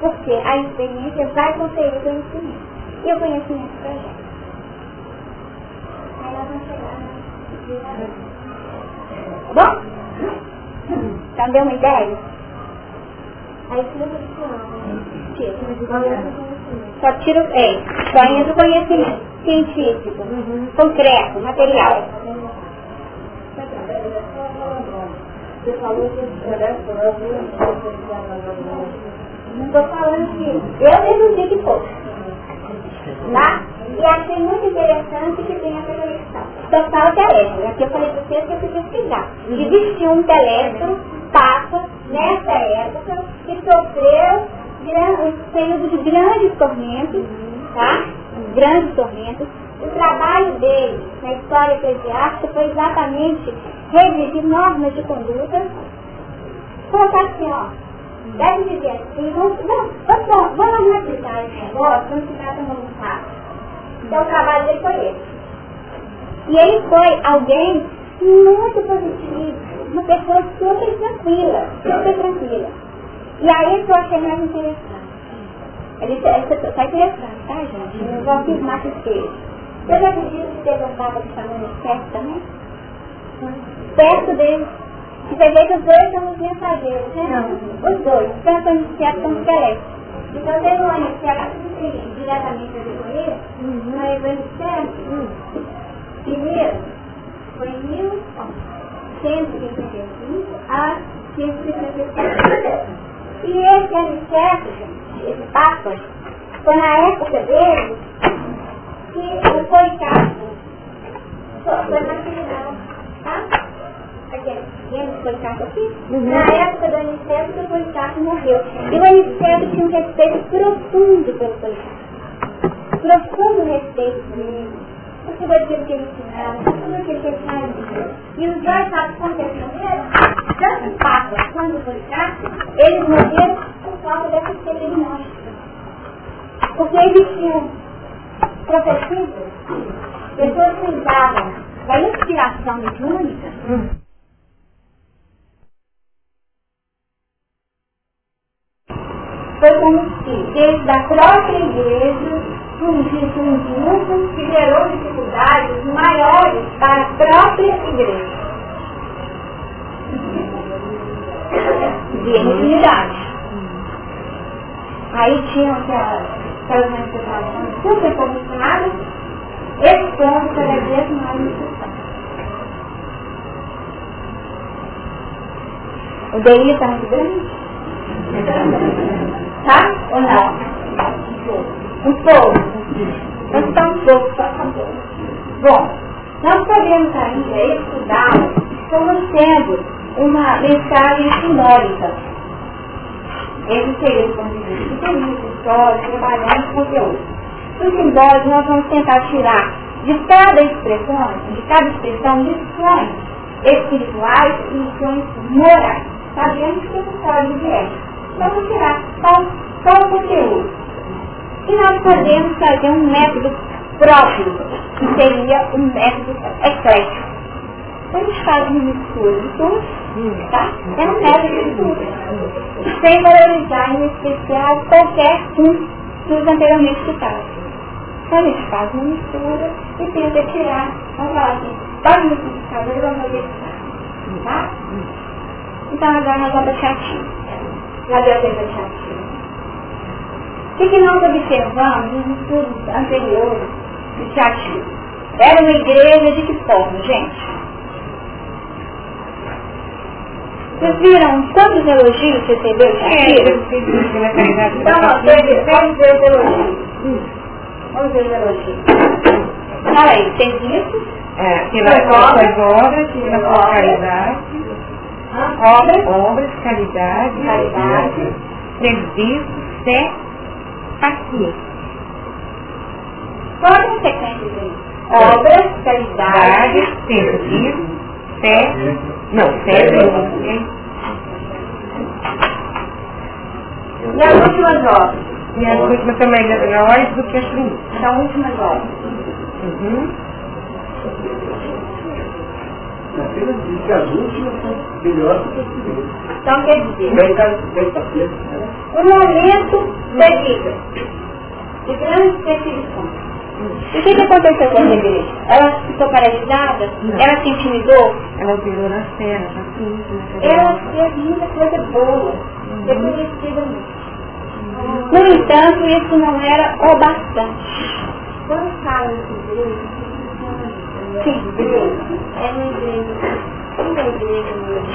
porque a experiência vai conferir o conhecimento. E o conhecimento projeta. Aí nós vamos chegar Bom? Então deu uma ideia? Aí tira. Só tira é, só entra o conhecimento científico, uhum. concreto, material. Você falou que não estou falando que eu deduzi que fosse. Tá? E achei muito interessante que tem essa conexão. Total teléfono. Aqui eu falei para vocês que eu fui pesquisar. Existiu um teléfono, Papa, nessa época, que sofreu um período de grandes tormentos, tá? Grandes tormentos. O trabalho dele na história eclesiástica foi exatamente redigir normas de conduta. Colocar assim, ó, deve dizer assim, vamos, vamos, vamos, vamos aplicar esse negócio, vamos ficar com vontade. Então o trabalho dele foi esse. E ele foi alguém muito positivo, uma pessoa super tranquila, super tranquila. E aí que eu achei mais interessante. Ele está interessante, tá gente? Eu vou afirmar que esteja. Eu já acredito que teve um papa que chamou de também? Perto dele. Você vê que os dois são os mensageiros, né? Não. Os dois, tanto o inseto como o esqueleto. Então teve um inseto que diretamente a ver com ele, uhum. mas o inseto, primeiro, foi em 1155 a 1555. E esse aniceto, esse Papa, foi na época dele que o Policarpo foi martirizado, tá? Do Policarpo aqui? Uhum. Na época do Aniceto, o Policarpo morreu. E o Aniceto tinha um respeito profundo pelo Policarpo. Profundo respeito por ele. Porque foi aquilo que ele ensinava, tudo aquilo que ele fazia. E os dois aconteceram tanto o Papa quanto o Policarpo, eles morreram por causa dessa gnóstica. Porque existiam profecias, pessoas que usavam da inspiração mediúnica, foi como se, desde a própria igreja, surgisse um grupo que gerou dificuldades maiores para a própria igreja de infinidade. Aí tinham aquelas manifestações super comissionadas, expondo cada vez mais necessário. O DI está muito grande? Tá? Ou não? Um pouco. Está um só um pouco. Bom, nós podemos ainda estudar como sendo uma mensagem simbólica. Esse seria o ponto de vista histórico, trabalhando conteúdo. O simbólico nós vamos tentar tirar de cada expressão, de cada expressão, lições espirituais e lições morais. Sabemos que isso pode vier. Vamos tirar só, só o conteúdo. E nós podemos fazer um método próprio, que seria um método eclético. A gente faz mistura de tudo Tá? É um método de estudo. Sem valorizar em especial qualquer um nos anteriormente citados. Então a gente faz uma mistura e tenta tirar, vamos falar assim, pode multiplicador e vamos fazer isso. Tá? Então agora nós vamos para teatino. Tempo de teatino. O que, que nós observamos nos estudos anteriores de teatino? Era uma igreja de que forma, gente? Vocês viram quantos elogios recebeu o Shakira? Então, vamos ver os elogios. Vamos ver os elogios. Fala aí, serviços. É, pela suas obras, pela sua caridade. Obras. Obras, caridade. Caridade. Serviço, fé, paciência. Qual a sequência aí? Obras, caridade. Serviço, fé. Não, fé. E as últimas obras? E as últimas são melhores do que as primeiras. São últimas obras. Uhum. Apenas diz que as últimas são melhores do que as primeiras. Então quer dizer, Bem, bem paciente, né? um momento da vida de grande perseguição. E o que, que aconteceu com essa igreja? Ela ficou paralisada? Não. Ela se intimidou? Ela virou na cena, assim. Ela fez muita coisa boa, reconhecidamente. No entanto, isso não era o bastante. Quando fala de igreja, Sim.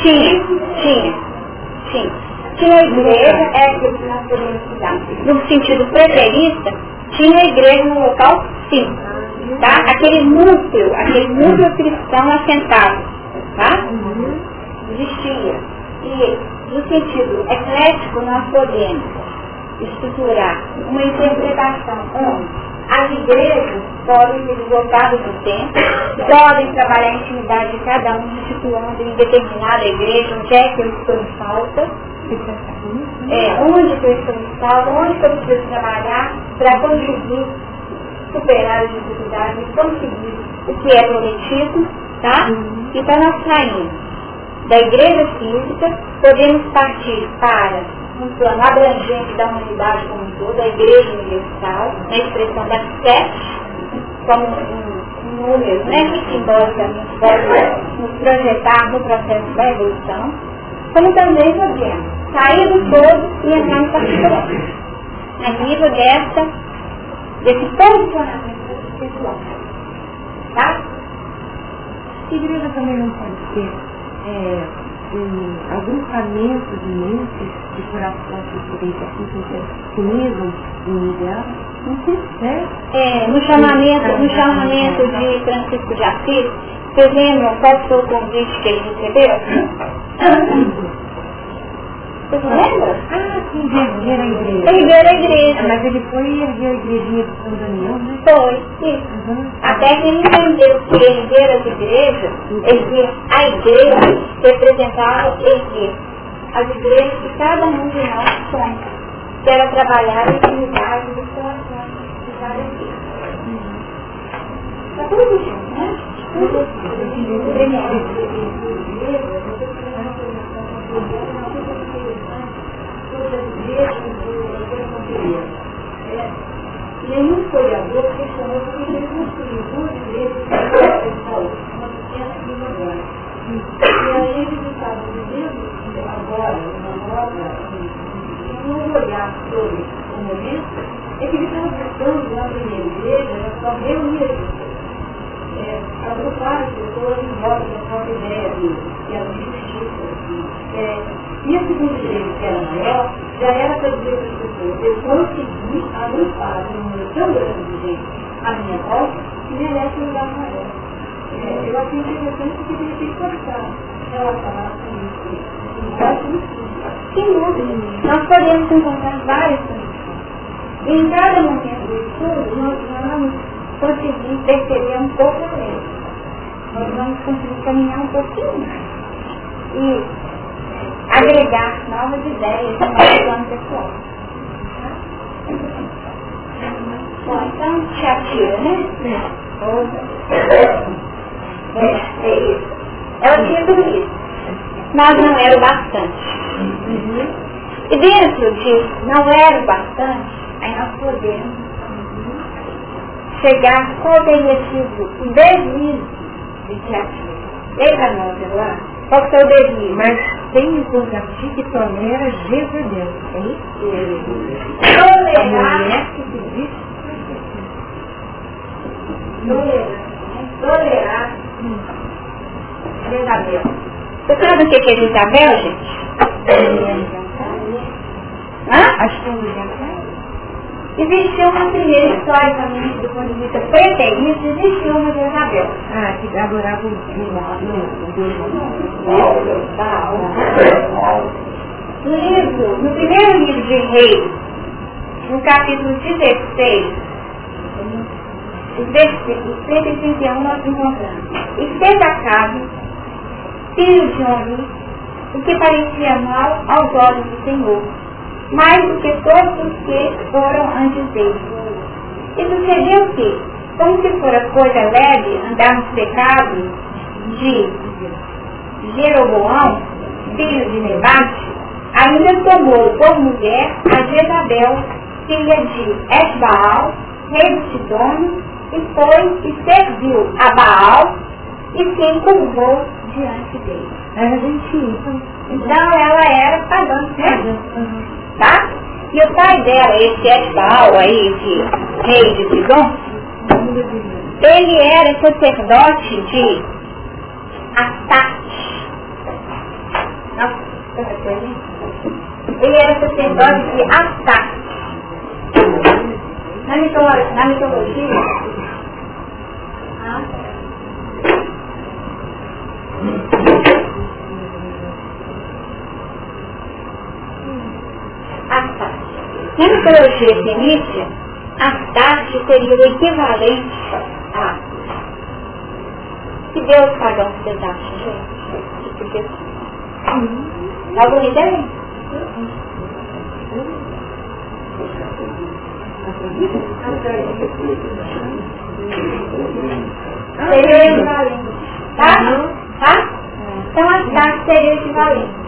Tinha, tinha, tinha. Tinha a igreja, é aquilo que nós podemos estudar. No sentido preterista, tinha a igreja no local, sim. Tá? Aquele núcleo, aquele núcleo cristão assentado. Tá? Existia. E no sentido eclético nós podemos estruturar uma interpretação onde as igrejas podem se deslocar do tempo, podem trabalhar a intimidade de cada um, situando em determinada igreja, onde é que eu estou em falta, é, onde que eu estou em falta, onde que eu preciso trabalhar para conseguir superar as dificuldades e conseguir o que é prometido, tá? Então nós saímos da igreja física, podemos partir para um plano abrangente da humanidade como um todo, a igreja universal, na expressão das sete, como um, um número, né, que simbolicamente pode nos projetar no processo da evolução, como também podemos sair do todo e entrar no particular, a nível dessa, desse posicionamento pessoal. Tá? Igreja também não pode ser é, um agrupamento de mentes, de coração diferente, assim, que se unizam em ideal, né? É, no chamamento, no chamamento de Francisco de Assis, vocês lembram qual foi o convite que ele recebeu? Vocês lembram? Ah, sim, erguer a igreja. Erguer a Ah, igreja. Mas ele foi erguer a igrejinha de São Daniel, né? Foi, isso. Uhum. Até que ele entendeu que erguer as igrejas, erguer a igreja, representava erguer as igrejas que cada um de nós somos, que era trabalhar a intimidade do coração de cada igreja. Está tudo junto, né? Tudo Nenhum historiador questionou porque ele construiu duas igrejas uma pequena e uma grande. E aí eles estavam vivendo agora uma nova, um novo olhar sobre o momento, é que eles estavam buscando na primeira igreja, era só reunir as pessoas. É, agrupar as pessoas em volta da própria ideia de que era justiça. É, e a segunda igreja, que era maior, já era para dizer para as pessoas, eu consegui agrupar um número tão grande de gente à minha volta que merece um lugar maior. É, eu achei interessante porque ele tem que cortar relacionar com isso. Sem dúvida. Nós podemos encontrar várias condições. Em cada momento do estudo, nós vamos conseguir perceber um pouco além. Nós vamos conseguir caminhar um pouquinho mais. E agregar novas ideias no nosso plano pessoal. Bom, então, Shakira, né? É, é isso. Ela tinha tudo isso. Mas não era o bastante. E dentro disso, não era o bastante, aí nós poder chegar sido o deslize de Tiatira. Eita, não, agora. Qual foi o deslize? Mas tem encontro aqui que tolera Jezebel. É isso? Tolerar. mulher que se diz Tolerar. Tolerar. Jezabel. Você sabe o que é Jezabel, gente? Hã? Acho que é mulher. Existiu uma primeira, historicamente, do ponto de vista preterista, existiu uma Jezabel. Ah, que adorava o No livro, no primeiro livro de Reis, no capítulo 16, os versículos 131 nós encontramos. E fez Acabe, filho de Oni, o que parecia mal aos olhos do Senhor, mais do que todos os que foram antes dele. E sucedeu que, como se fora coisa leve andar nos pecados de Jeroboão, filho de Nebate, ainda tomou por mulher a Jezabel, filha de Esbaal, rei de Sidônio, e foi e serviu a Baal e se encurvou diante dele. Era gentil. Então ela era pagã, né? Tá? E o pai dela, esse Esbaal aí, esse rei de Sidom, ele era sacerdote de Astarte. Nossa, tanta coisa? Ele era sacerdote de Astarte. Na mitologia, na mitologia ah, Astarte. Na mitologia fenícia, Astarte seria o equivalente a que Deus pagão vocês acham, gente? Tipo de Alguma ideia? Seria o equivalente. Tá? Tá? Então Astarte seria o equivalente.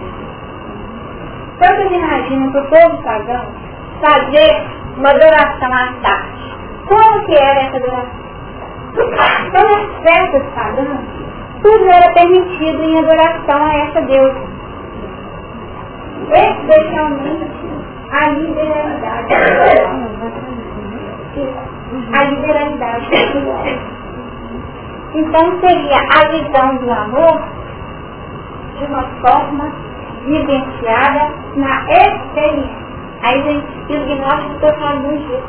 Vocês imaginam que o povo pagão fazer uma adoração a Astarte. Como que era essa adoração? Então nas festas pagãs, tudo era permitido em adoração a essa deusa. Especialmente a liberalidade. A liberalidade. Então seria a visão do amor de uma forma vivenciada na experiência. Aí gente, e o gnóstico está falando disso.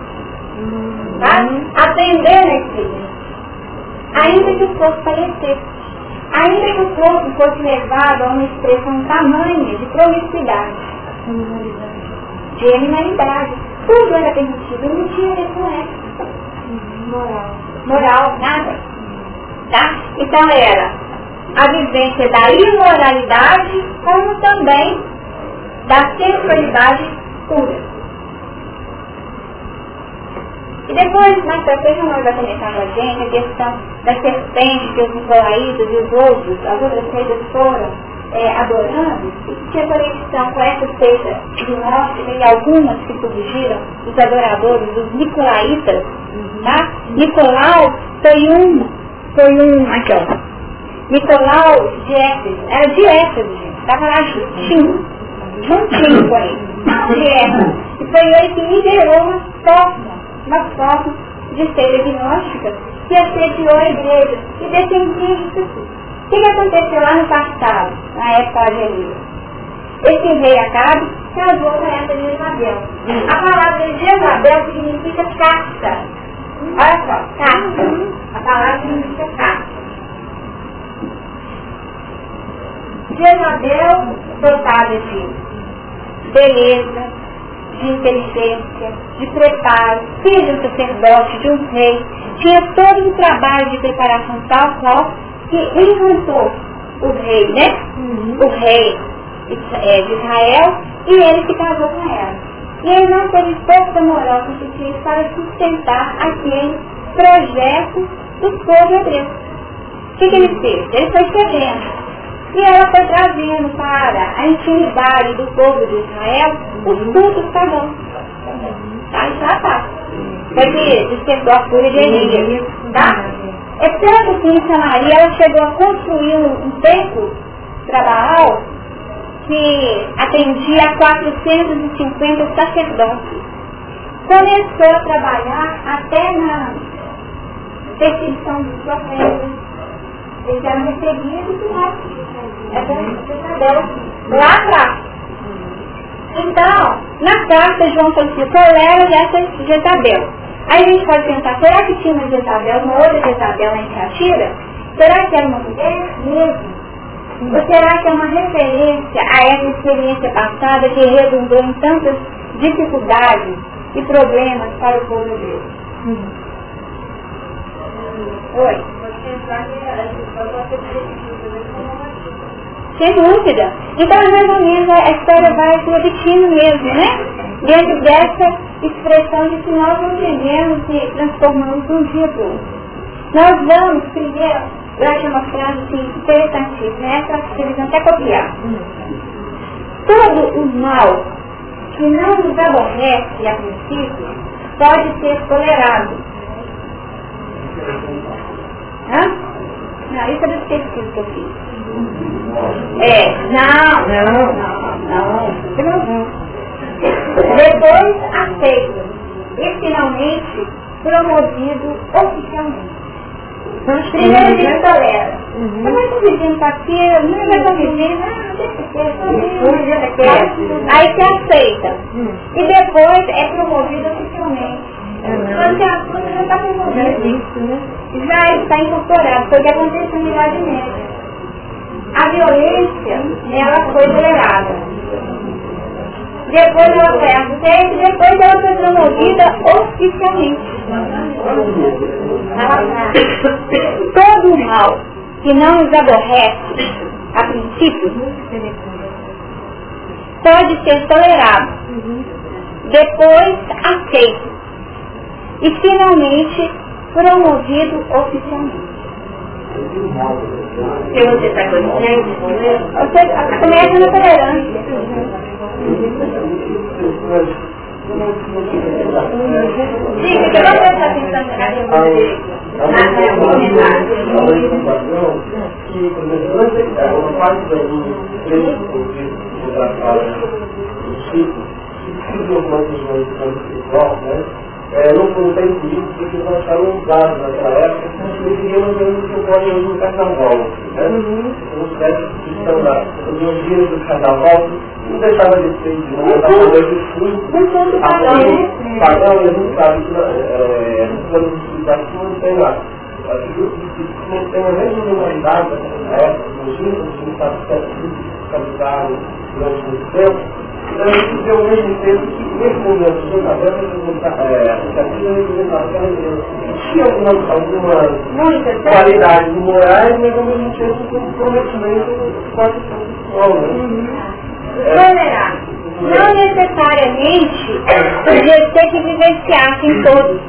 Tá? Aprender na experiência. Ainda que o corpo parecesse. Ainda que o corpo fosse levado a uma expressão tamanha de promiscuidade. De animalidade. Tudo era permitido, não tinha a ver com ética. Moral. Moral, nada. Tá? Então era a vivência da imoralidade, como também da sensualidade pura. E depois, mais pra frente, nós vai comentar com a gente a questão da serpente que os nicolaítas e os outros, as outras seitas foram é, adorando, e tinha conexão com essa seita gnóstica e algumas que surgiram, os adoradores, os nicolaítas, tá? Nicolau foi um, foi um, aqui ó, Nicolau de Éfeso, era de Éfeso, gente, estava lá juntinho, juntinho com ele, de Éfeso. E foi ele que liderou uma forma, uma forma de ser gnóstica que assediou a igreja e defendia isso tudo. O que, aconteceu lá no passado, na época argelina? Esse rei Acabe casou com essa de Jezabel. A palavra de Jezabel significa caça. Olha só, caça. A palavra significa caça. Jezabel dotada de beleza, de inteligência, de preparo, filho de um sacerdote, de um rei, tinha todo um trabalho de preparação tal qual que encantou o rei, né? O rei é, de Israel e ele se casou com ela. E ele não teve força moral suficiente para sustentar aquele projeto do povo hebreu. O que, que ele fez? Ele foi cedendo. E ela foi trazendo para a intimidade do povo de Israel os cultos pagãos. Tá? Isso já passa. Foi que despertou a fúria de Elias. Tá? É tanto que em Samaria ela chegou a construir um templo para Baal que atendia a 450 sacerdotes. Começou a trabalhar até na perseguição dos profetas. Eles eram recebidos lá. Lá atrás. Então, na carta, João assim, tolera dessa Jezabel. Aí a gente pode pensar, será que tinha uma Jezabel, uma outra Jezabel em Catira? Será que era uma mulher mesmo? Ou será que é uma referência a essa experiência passada que redundou em tantas dificuldades e problemas para o povo de Deus? Oi. Sem dúvida. Então, mais ou menos, a história vai se repetindo mesmo, né? Dentro dessa expressão de que nós não entendemos e transformamos um dia para outro. Nós vamos, primeiro, eu acho uma frase assim, interessantíssima, essa eles até copiar. Todo o mal que não nos aborrece a princípio pode ser tolerado. Hã? Não, isso é do pesquisa que eu fiz. É, não, não, não, não. Depois aceito e finalmente promovido oficialmente. Primeiro ele tolera. Uhum. Mas vizinho tá aqui, não vai conviver, não, deixa que Aí se aceita. Uhum. E depois é promovido oficialmente. Quando a coisa já está. Né? Já está incorporado. Foi o que aconteceu em Idade Média. A violência, ela foi tolerada. Depois ela foi aceita e depois ela foi promovida oficialmente. Todo o mal que não nos aborrece a princípio pode ser tolerado, depois aceito e finalmente promovido oficialmente. Se você está consciente, você começa na tolerância. Diga, que você está pensando na que, por exemplo, uma parte da minha empresa, que trabalha no Chico, que se algumas regiões de campo espiritual, né? É, não foi bem político, porque acharam um prazo naquela época, eles queriam manter o seu pódio no carnaval. Né? Uhum. Os médicos que estão lá, os dias do carnaval, não deixava de ser de novo, estava fazendo estudo, pagando, a gente sabe que plano de civilização não tem lá. Não tem a mesma normalidade na época, no Chile, a gente estava estabilizado durante muito tempo, então, a gente vê ao mesmo tempo que, os jogadores tinha algumas, algumas qualidades morais, mas ao mesmo tempo com comprometimento quase profissional. Né? Tolerar. Não necessariamente podia ter que vivenciar em todos.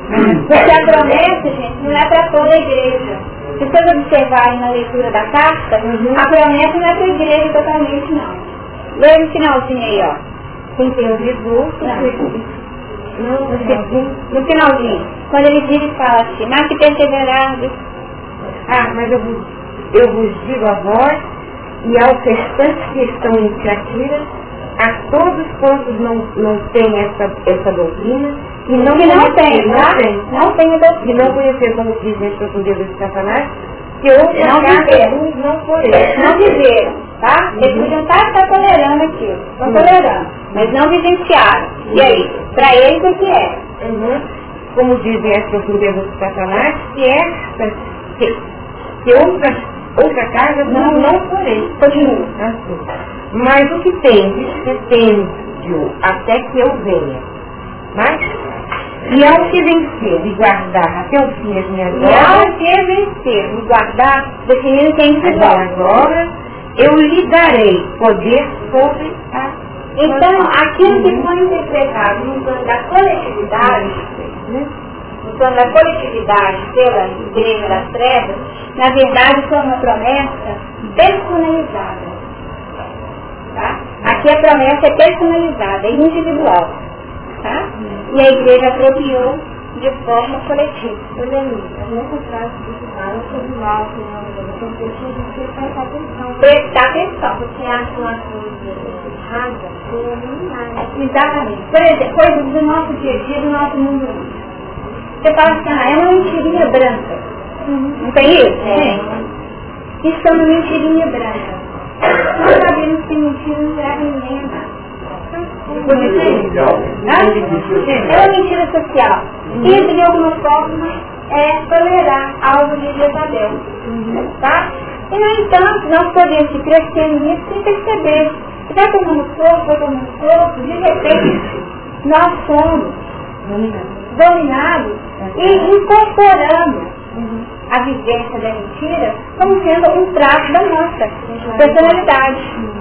Porque a promessa, gente, não é para toda a igreja. Se vocês observarem na leitura da carta, a promessa não é para a igreja totalmente, não. Leia no finalzinho aí, ó. Quem tem ouvido, não, no finalzinho. Quando ele vira e fala assim, mas que perseverado. Ah, mas eu vos, eu vos digo a vós e aos restantes que estão em Tiatira, a todos quantos não, não têm essa, essa doutrina, e não, que não tem, não tá? tem, não tem a doutrina. E não conhecer como diz as profundezas de Satanás, que outra não viveram. não foram. Não viveram, tá? Eles uhum. podiam estar, estar tolerando aquilo, estão uhum. tolerando, mas não vivenciaram. E aí, para eles o que é? Uhum. Como dizem as profundezas de Satanás, que esta, que, que outra, outra carga não, não porém. Continua. Assim. Mas o que tem despetêndio até que eu venha. Mas e ao que vencer e guardar até o fim as minhas obras. E ao que vencer e guardar, definindo quem as minhas obras, eu lhe darei poder sobre a. Então, aquilo que foi interpretado no plano da coletividade, né? no plano da coletividade pela igreja das trevas, na verdade foi uma promessa personalizada. Tá? Aqui a promessa é personalizada, é individual. Tá? E a igreja apropriou de forma coletiva. Helena, nessa frase que você fala sobre o mal, que não é a gente prestar atenção. Prestar atenção. Porque acha uma coisa errada, é não Exatamente. Por exemplo, coisas do nosso dia a dia, do nosso mundo. Você fala assim, ah, é uma mentirinha branca. Uhum. Não tem isso? É. Isso é uma mentirinha branca. É uma mentira social. E de alguma forma é tolerar algo de Jezabel. Tá? E no entanto, nós podemos ir crescendo nisso sem perceber. Vai tomando fogo, vai tomando fogo, de repente nós somos dominados e incorporamos a vivência da mentira como sendo um traço da nossa personalidade.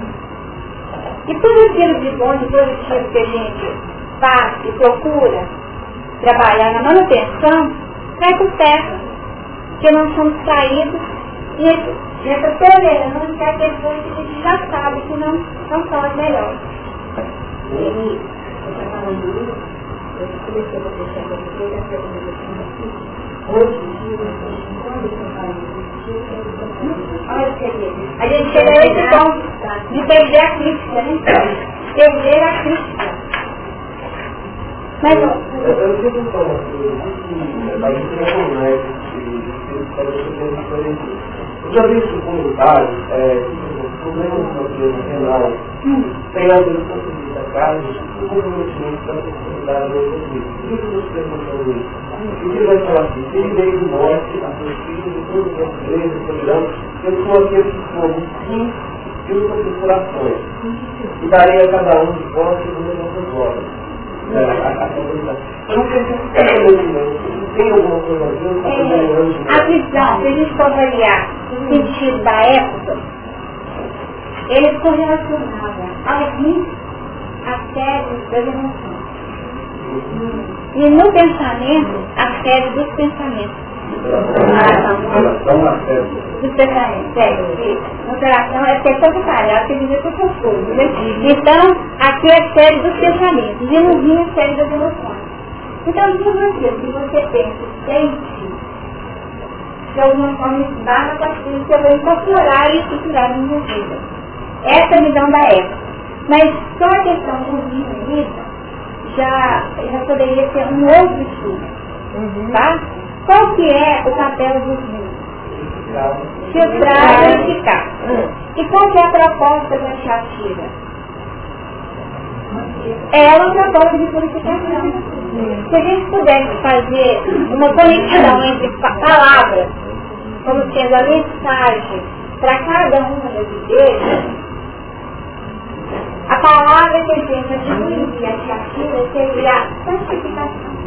E tudo aquilo de bom, de positivo que a gente faz e procura trabalhar na manutenção, cai por terra, que nós somos traídos e essa tolerância é coisa que a gente já sabe que não, não são as melhores. E, você falando isso, eu comecei a deixar a isso, Olha o que A gente chega a esse ponto de perder a crítica, né? Perder a crítica. Mas, eu, eu fico falando aqui, a gente tem um médico que fala sobre Eu já vi isso comunitário, é, problemas empresa renal, tem alguns pontos de vista casos, o comprometimento da possibilidade de ouvir. Por que você perguntou isso? E ele vai falar assim, ele veio do norte, a seus filhos, e todos os igrejas, toleramos, eu sou aquele que fogo sim, e os configurações. E darei a cada um de vós segundo as nossas obras. A visão, se a gente for avaliar o sentido da época, eles correlacionavam a rir a série das emoções. E no pensamento, a série dos pensamentos. Série. Dos pensamentos, sério. Relação é porque é secretária, que eu né? Então, aqui é série dos pensamentos, e no rio é a série das emoções. Então, tudo aquilo que você pensa sente, de alguma forma esbarra com aquilo que eu vou incorporar e estruturar na minha vida. Essa é a visão da época. Mas só a questão do rio e vida já, já poderia ser um outro estudo. Tá? Qual que é o papel dos rios? Filtrar e unificar. Uhum. E qual que é a proposta da Shatira? É uma proposta de purificação. Se a gente pudesse fazer uma conexão entre palavras, como sendo a mensagem para cada uma das igrejas, a palavra que a gente atribui a Shatira seria santificação.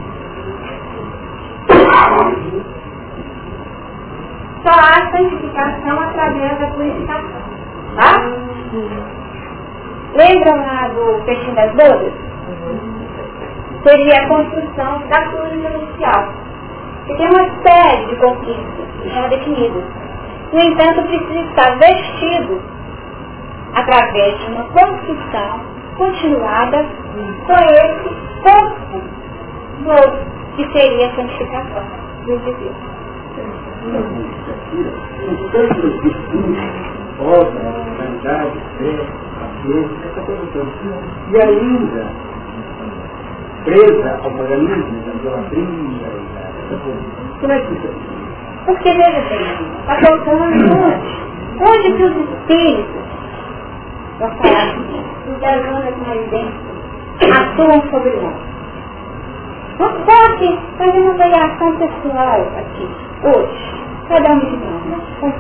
Só há santificação através da purificação. Tá? Lembram lá do peixinho das bodas? Seria a construção da cruz inicial. E tem uma série de conquistas já definidas. No entanto, precisa estar vestido através de uma construção continuada com esse corpo novo, que seria a santificação do indivíduo. Obra, caridade, fé, paciência, essa coisa toda. E ainda, presa ao paganismo, da idolatria, essa coisa. Como é que isso é? Porque, veja bem, está faltando onde? Onde que os espíritos, vou falar assim, os ondas mais densas, atuam sobre nós? Vamos aqui, fazer uma avaliação pessoal aqui, hoje, cada um de nós. Os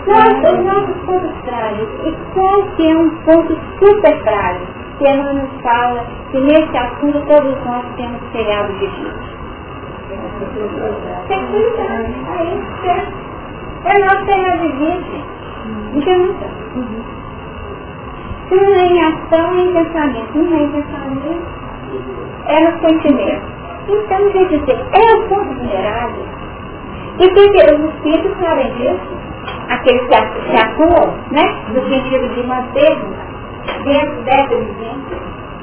os nossos pontos frágeis, e qual que é um ponto super frágil, que ela nos fala que nesse assunto todos nós temos pegado de Deus. Sexualidade, aí, certo? É nosso tema de vida, junta. Se não é em ação, é em pensamento. Não é em pensamento, é no sentimento. Então, quer dizer, é o ponto vulnerável. E que os espíritos sabem disso, aqueles que, que atuam, né, no sentido de manter dentro dessa vivência,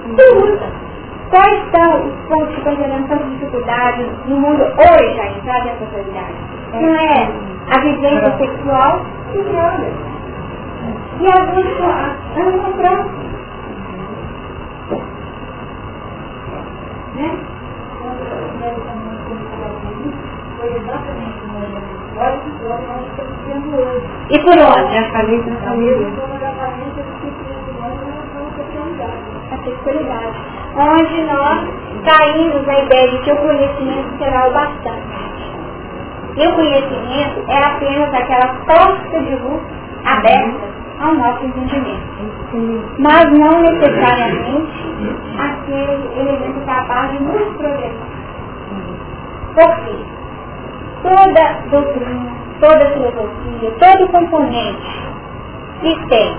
luta. Quais são os pontos que estão gerando tanta dificuldade no mundo hoje a entrar nessa sociedade? Não é a vivência sexual e drogas. E abuso amam próximo. Né? Foi exatamente e por onde? A família na família. A sexualidade. Onde nós caímos na ideia de que o conhecimento será o bastante. E o conhecimento é apenas aquela porta de luz aberta ao nosso entendimento. Mas não necessariamente aquele elemento capaz de nos progressar. Por quê? Toda doutrina, toda filosofia, todo componente que tem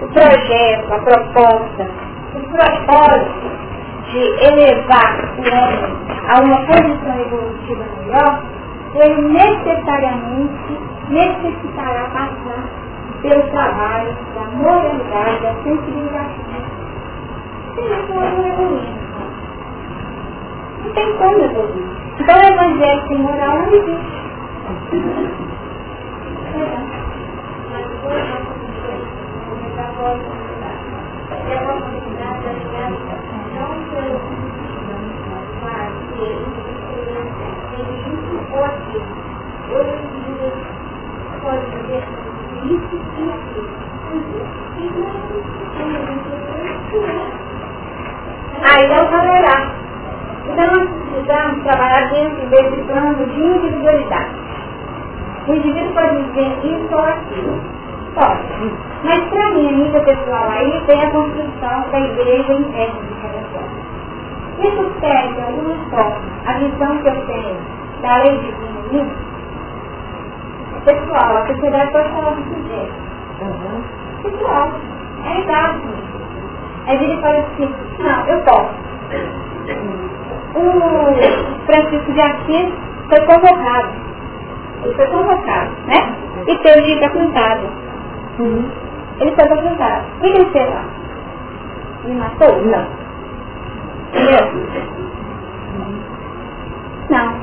o projeto, a proposta, o propósito de elevar o homem a uma condição evolutiva melhor, ele necessariamente necessitará passar pelo trabalho da moralidade, da sensibilização. Sem isso não evoluir. Não tem como evoluir. Então o evangelho sem moral não existe. É uma comunidade não Então nós precisamos trabalhar dentro desse plano de individualidade. O indivíduo pode dizer isso ou aquilo. Pode. Mas para mim, a nível pessoal, aí tem a construção da igreja interna de cada forma. Isso perde, de alguma forma, a visão que eu tenho da lei divina pessoal, a sociedade pode falar do sujeito. Uhum. Pessoal, é exato. Aí ele fala assim, não, eu posso o Francisco de Assis foi convocado. Ele foi convocado, né? E teve de ir. Uhum. Ele foi apontado. O que ele fez lá? Ele matou? Não. Não.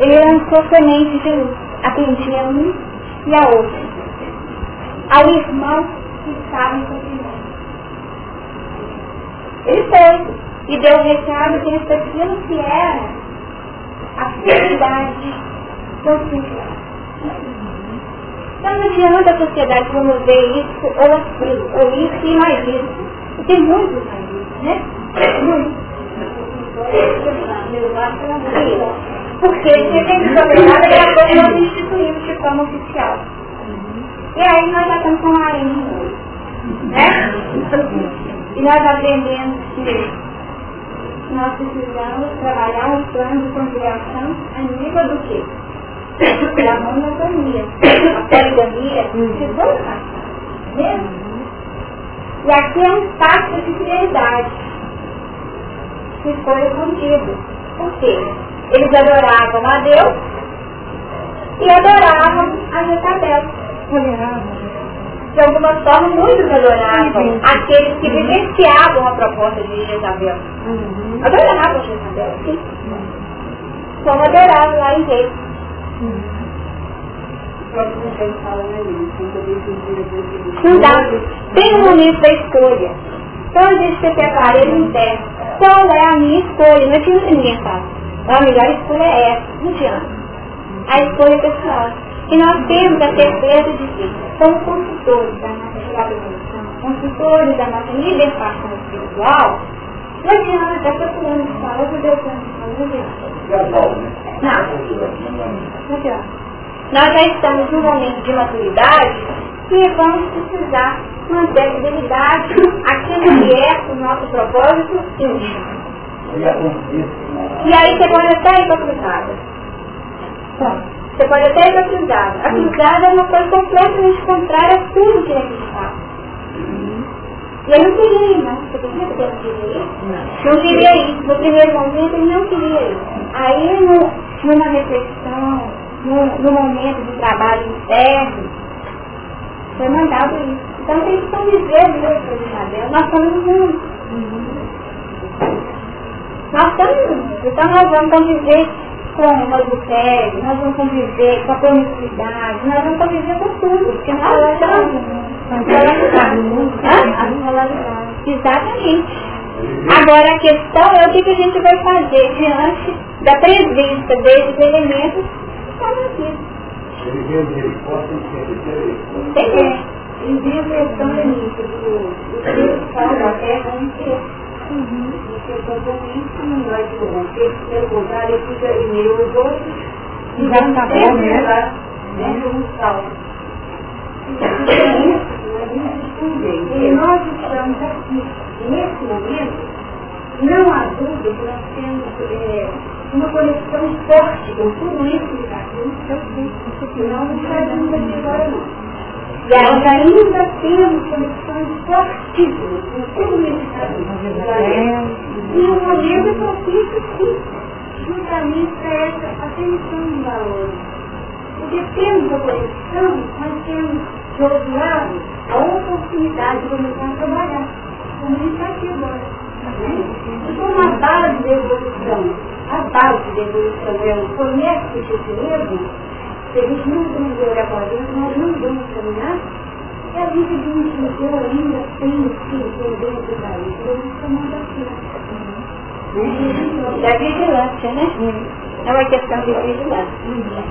Ele lançou semente de luz. Atendia um e a outra. Ao irmão que estava em sofrimento. Ele foi e deu um recado que isso aquilo que era a felicidade social. Então não adianta a sociedade promover isso ou aquilo, ou isso e mais isso. E tem muitos mais isso, né? Muitos. Porque se tem que sobreviver, daqui a pouco nós instituímos de forma oficial. E aí nós já estamos com a né? E nós aprendemos que nós precisamos trabalhar um plano de conciliação a nível do quê? Da monotonia. A poligamia precisou passar. Mesmo? E aqui é um pacto de fidelidade que foi escondido. Por quê? Eles adoravam a Deus e adoravam a Jezabel. De alguma forma, muitos adoravam aqueles que vivenciavam a proposta de Jezabel. Uhum. Adorava Jezabel, sim. Como adorava lá em Deus. Não dá. Tem um momento da escolha. Então a gente se prepara ele interno. Qual é a minha escolha? Não adianta ninguém falar. A melhor escolha é essa. Não adianta. A escolha é pessoal. E nós temos a certeza de que somos consultores da nossa evolução, consultores da nossa libertação espiritual, não adianta, está procurando de saúde, Deus não adianta. Não. Não adianta. Nós já estamos num momento de maturidade e vamos precisar manter a fidelidade àquilo que é o nosso propósito íntimo. E aí você pode até ir para cruzada. Você pode até ir para a cruzada. A cruzada é uma coisa completamente contrária a tudo que ele acreditava. E ele não queria ir, não. Você queria que ele queria ir? Não. Não queria ir. No primeiro momento ele não queria ir. Aí, no, numa reflexão, no, no momento do trabalho interno, foi mandado isso. Então tem que conviver mesmo com Isabel. Nós somos juntos. Então, então nós vamos conviver com o adultério, nós vamos conviver com a promiscuidade, nós vamos conviver com tudo, porque nós estamos Exatamente. Agora a questão é o que, que a gente vai fazer diante da presença desses elementos que estão aqui. Ele vê ele possa entender. É. Em vez de questão da início do espiritual da terra, quer. Isso é não vai corromper, pelo contrário, fica em meio aos outros e vai estar bom, né? Dentro do sal. E nós estamos aqui, nesse momento, não há dúvida que nós temos é, uma conexão forte com tudo isso que está aqui. Não, não está dúvida de agora não. E nós ainda temos conexões fortíssimas com todo medicamento. E o momento é propício, sim, justamente para essa atenção de valores. Porque temos a conexão, mas temos, de outro lado, a oportunidade de começar a trabalhar, como a gente está aqui agora. Né? Então, uma base da evolução, a base da evolução é o conhece de si mesmo, se a gente não aprender a olhar para dentro, nós não vamos caminhar. E a vida de um judeu ainda tem que entender tudo isso. Vamos chamando assim. Da vigilância, né? É uma questão de vigilância.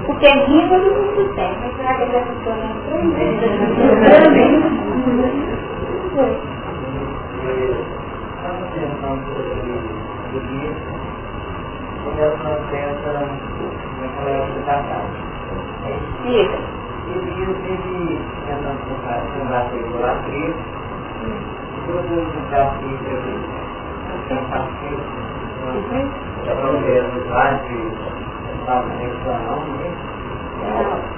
Porque é rico todo mundo tem. Mas será que essa pessoa não tem? Também. Foi. Estamos tentando seguir, como ela não pensa naquela época da casa. Diga. Elias, ele, tentando combater a idolatria, propôs um desafio para ele. Então, partiu, já vamos ver os lados de Paulo Sexual, né?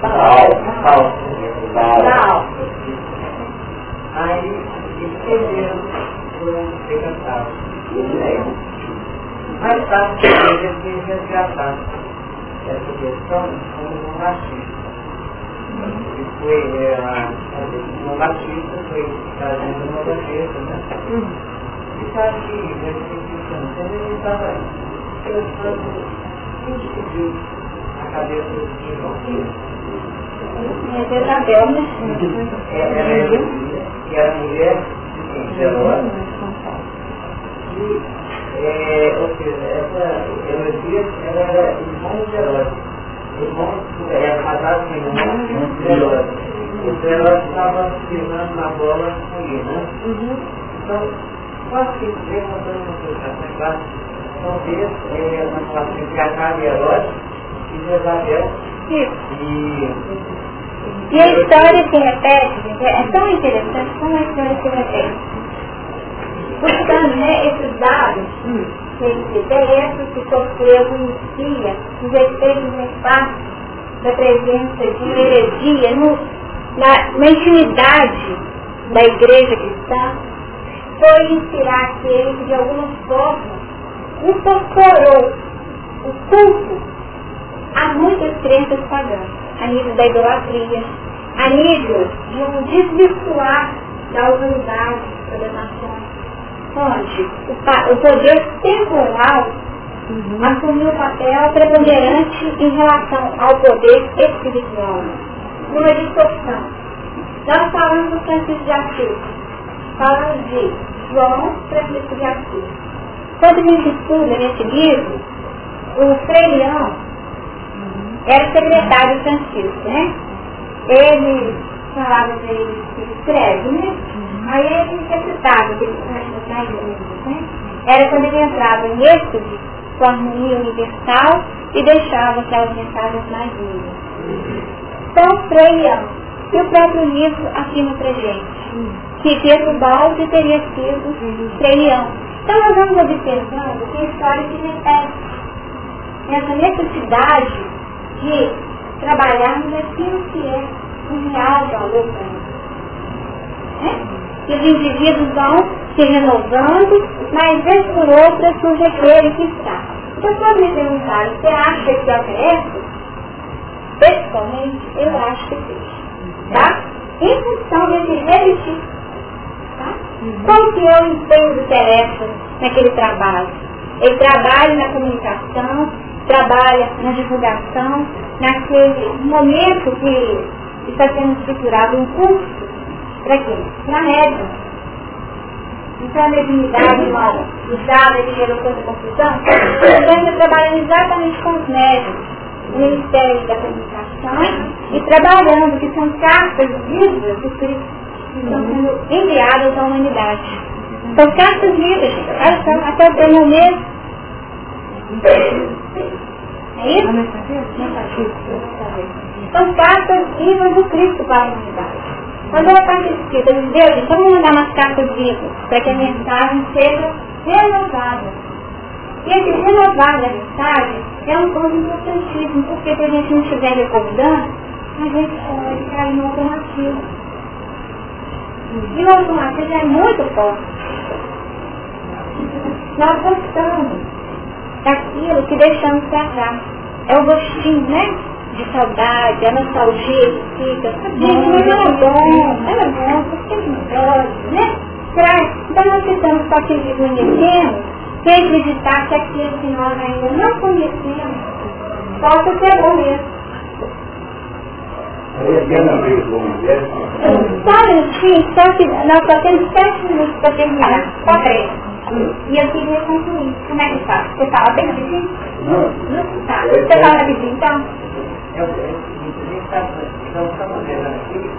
Paulo, Paulo, Paulo. Aí, escolheram por decantado. Mais tarde, ele fez resgatar essa questão como um machista. E foi, é, uma machista foi trazendo uma bandeira, né? E sabe que, eu fiquei pensando, quando ele estava pensando em dividir a cabeça de João, é Jezabel, né? Era que era mulher de Jerusalém. E é, ou seja, essa Herodias era irmão de Herodes. Irmão, era casado irmão de Herodes. O estava pisando na bola com né? Então, quase que levantando uma explicação clássica, talvez é uma relação entre Acabe e Jezabel. E e a história se repete, é tão interessante como a história se repete. Buscando né, esses dados que interessam que sofreu inicia os efeitos nefastos da presença de heresia no, na, na intimidade da igreja cristã, foi inspirar aquele que de alguma forma incorporou o culto a muitas crenças pagãs, a nível da idolatria, a nível de um desvirtuar da humanidade das nações onde o, o poder temporal uhum. assumiu o papel preponderante em relação ao poder espiritual, numa distorção. Nós falamos do Francisco de Assis, falamos de João Francisco de Assis. Quando a gente estuda nesse livro, o Frei Leão era secretário de Francisco, né? Ele falava de escreve, né? Aí ele necessitava que ele né? Era quando ele entrava em êxtase com a harmonia universal e deixava aquelas mensagens mais lindas. Então, Freia, e o próprio livro afirma para gente que Pedro Balde teria sido Freião. Então nós vamos observando que a história se repete. Essa necessidade de trabalharmos aquilo que é um real valor para nós. Os indivíduos vão se renovando, mas vez por outra surge aquele que está. Então quando me perguntaram, você acha que é oferece? Pessoalmente, eu acho que sim. Tá? Em função desse resistir. Tá? Qual que é o empenho do Teresa naquele trabalho? Ele trabalha na comunicação, trabalha na divulgação, naquele momento que está sendo estruturado um curso. Para quê? Para médium. Então a mediunidade, irmão, usada que gerou toda confusão, está trabalhando exatamente com os médios, o Ministério da Comunicação, e trabalhando, que são cartas vivas do Cristo que estão sendo enviadas à humanidade. São cartas vivas, gente. Até o teu momento. É isso? São cartas vivas do Cristo para a humanidade. Quando ela está escrita, Deus, então vamos mandar umas cartas vivas para que a mensagem seja renovada. E esse renovar da mensagem é um ponto importantíssimo, porque se a gente não estiver recordando, a gente pode cair no automatismo. E o automatismo é muito forte. Nós gostamos daquilo que deixamos para trás. É o gostinho, né? De saudade, a nostalgia que fica. Gente, mas era bom, era bom, porque é né? Traz. Então nós ficamos com aquilo que conhecemos, sem acreditar que aquilo que nós ainda não conhecemos possa ser bom mesmo. Só um minutinho, só que nós só temos sete minutos para terminar. Só três. E eu queria concluir. Como é que faz? Você fala bem rapidinho? Não. Não? Tá. Você fala rapidinho, então? É o que a gente está então, estamos vendo aqui.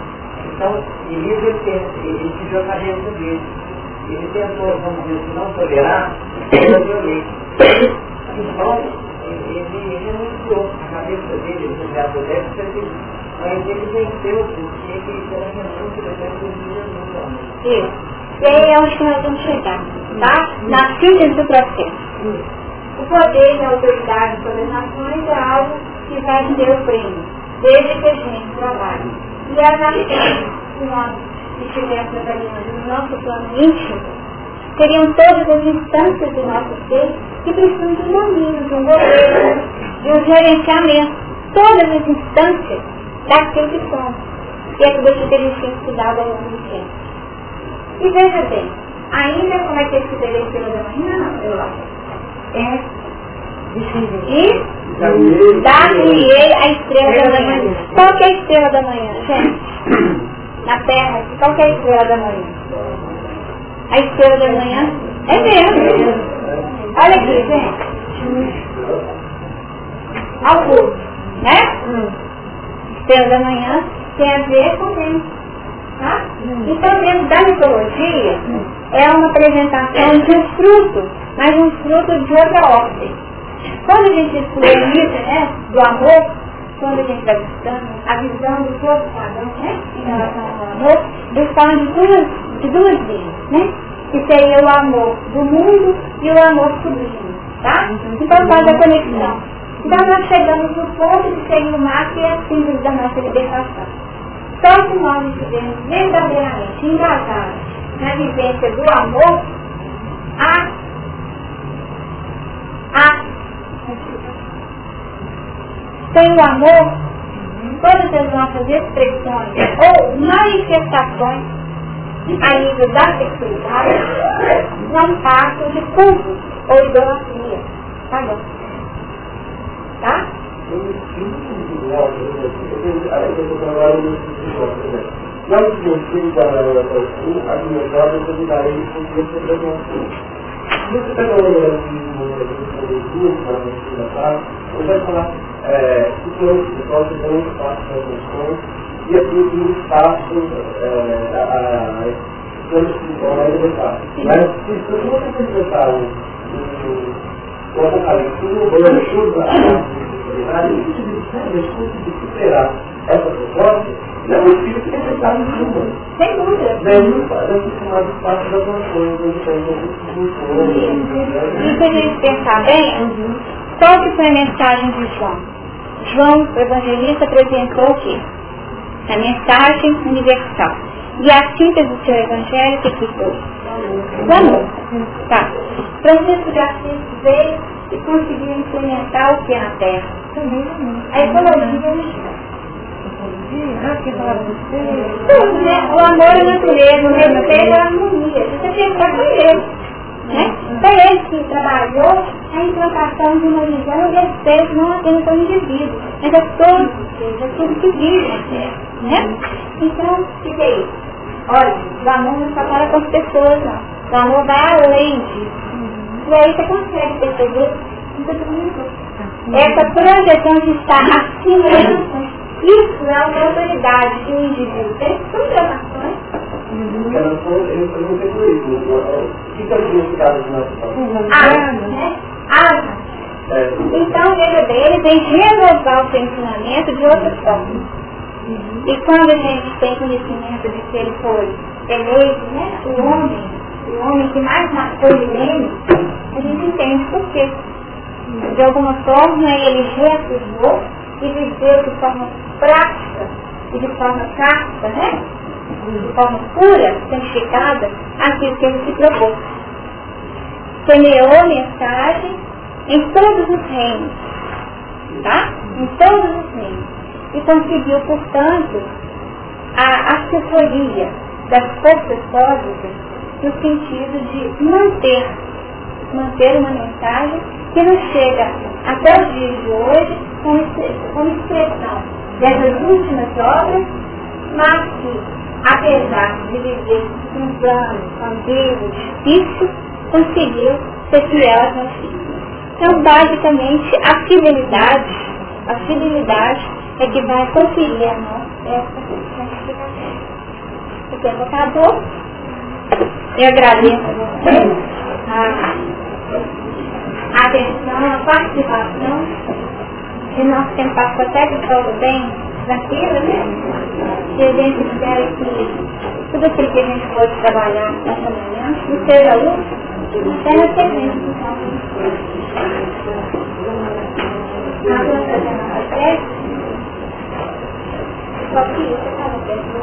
Então, Elias ele, ele pediu a cabeça dele. Ele tentou, vamos dizer, se não tolerar, eu violei. Então, ele, ele anunciou a cabeça dele, ele já pudesse, mas ele venceu porque ele era renúncia depois de Jesus. Isso. E aí é onde que nós vamos chegar, tá? Na síntese do processo. O poder e a autoridade sobre as nações é algo que vai ter o prêmio, desde que a gente trabalhe. E as nações, se nós estivéssemos trabalhando no nosso plano íntimo, seriam todas as instâncias do nosso ser que precisam de um domínio, de um governo, de um gerenciamento. Todas as instâncias daquilo que somos. E é que você teria sido estudado ao longo do tempo. E veja bem, ainda como é que esse estrela da manhã, eu acho, é de dar-lhe a estrela da manhã. Qual que é a estrela da manhã, gente? Na terra, qual que é a estrela da manhã? A estrela da manhã é mesmo. Olha aqui, gente. Augusto, né? Estrela da manhã tem a ver com vento. Tá? Então, dentro da mitologia, é uma apresentação de um fruto, mas um fruto de outra ordem. Quando a gente estuda isso, né, do amor, quando a gente vai estudando, a visão do corpo padrão, né, em relação ao amor, eles falam de duas, de duas vidas, né, que seria o amor do mundo e o amor sublime, tá? Então faz a conexão. Então nós chegamos no ponto de ser o mar que é síntese da nossa libertação. Só nós estivermos verdadeiramente engajados na vivência do amor, a, a, sem o amor, todas as nossas expressões ou manifestações a nível da sexualidade não passam de culto ou idolatria. Tá bom? Tá? Não significa assim, alimentar a solidária de consciência da nossa Você está trabalhando em para a ensinação, eu vai falar que tem esse negócio de um espaço de emoções e aqui um espaço a questão espiritual é elementar. Mas se você apresentar o apocalipse, o chuva, a dificuldade de superar essa proposta, não, o espírito estar em cima. Sem dúvida. Daí fazendo chamado parte das nações, onde tem E se a gente pensar bem, qual que foi a mensagem de João? João, o evangelista, apresentou o quê? A mensagem universal. E a síntese do seu evangelho, o que foi? O amor. Tá. Francisco de Assis veio e conseguiu implementar o que na Terra? A ecologia né? O amor à natureza, o respeito à harmonia. Isso que estar com. Né? Então ele que trabalhou a implantação de uma visão de respeito não apenas ao indivíduo, mas a todos, a tudo que vive. Né? Então, o que é isso? Olha, o amor não só para com as pessoas, não. O amor vai além disso. E aí você consegue perceber essa projeção de estar acima isso é uma autoridade que o indivíduo tem sobre relações. Eu não tenho isso. O que é o significado de nação? Ah, né? Ah, então, veja bem, ele vem renovar o seu ensinamento de outra forma. E quando a gente tem conhecimento de que ele foi eleito, né, o homem, o homem que mais marcou milênio, a gente entende por quê. De alguma forma ele reafirmou e viveu de forma prática e de forma prática, né? de forma pura, santificada, aquilo que ele se propôs. Semeou mensagem em todos os reinos, tá? Em todos os reinos. E conseguiu, portanto, a assessoria das forças cósmicas no sentido de manter, manter uma mensagem que nos chega até os dias de hoje como expressão dessas últimas obras, mas que, apesar de viver um plano ambíguo, difícil, conseguiu ser fiel às notícias. Então, basicamente, a fidelidade, a fidelidade é que vai conferir a nós essa santificação. O tempo acabou. Eu agradeço a vocês a atenção, a participação. E nosso tempo passou até de todo bem tranquilo, né? E a gente espera que tudo aquilo que a gente pode trabalhar nessa manhã não seja útil, sequência. Nós vamos fazer a prece. Só que isso estava perto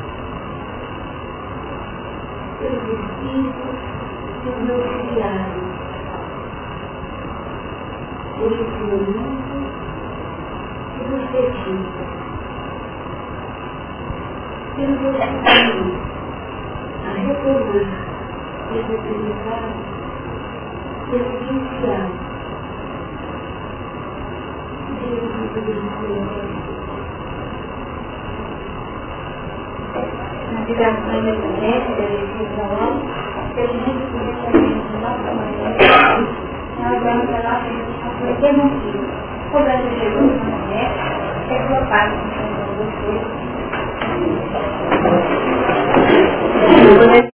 edifico os meus criados. o momento se nos dedica. Se nos a retomar esse aprendizado essencial. Deus nos abençoe. navegação independente, televisão, a gente podia fazer de nossa maneira, nós vamos falar sobre que motivo. O Brasil chegou na mulher, é global, com vocês.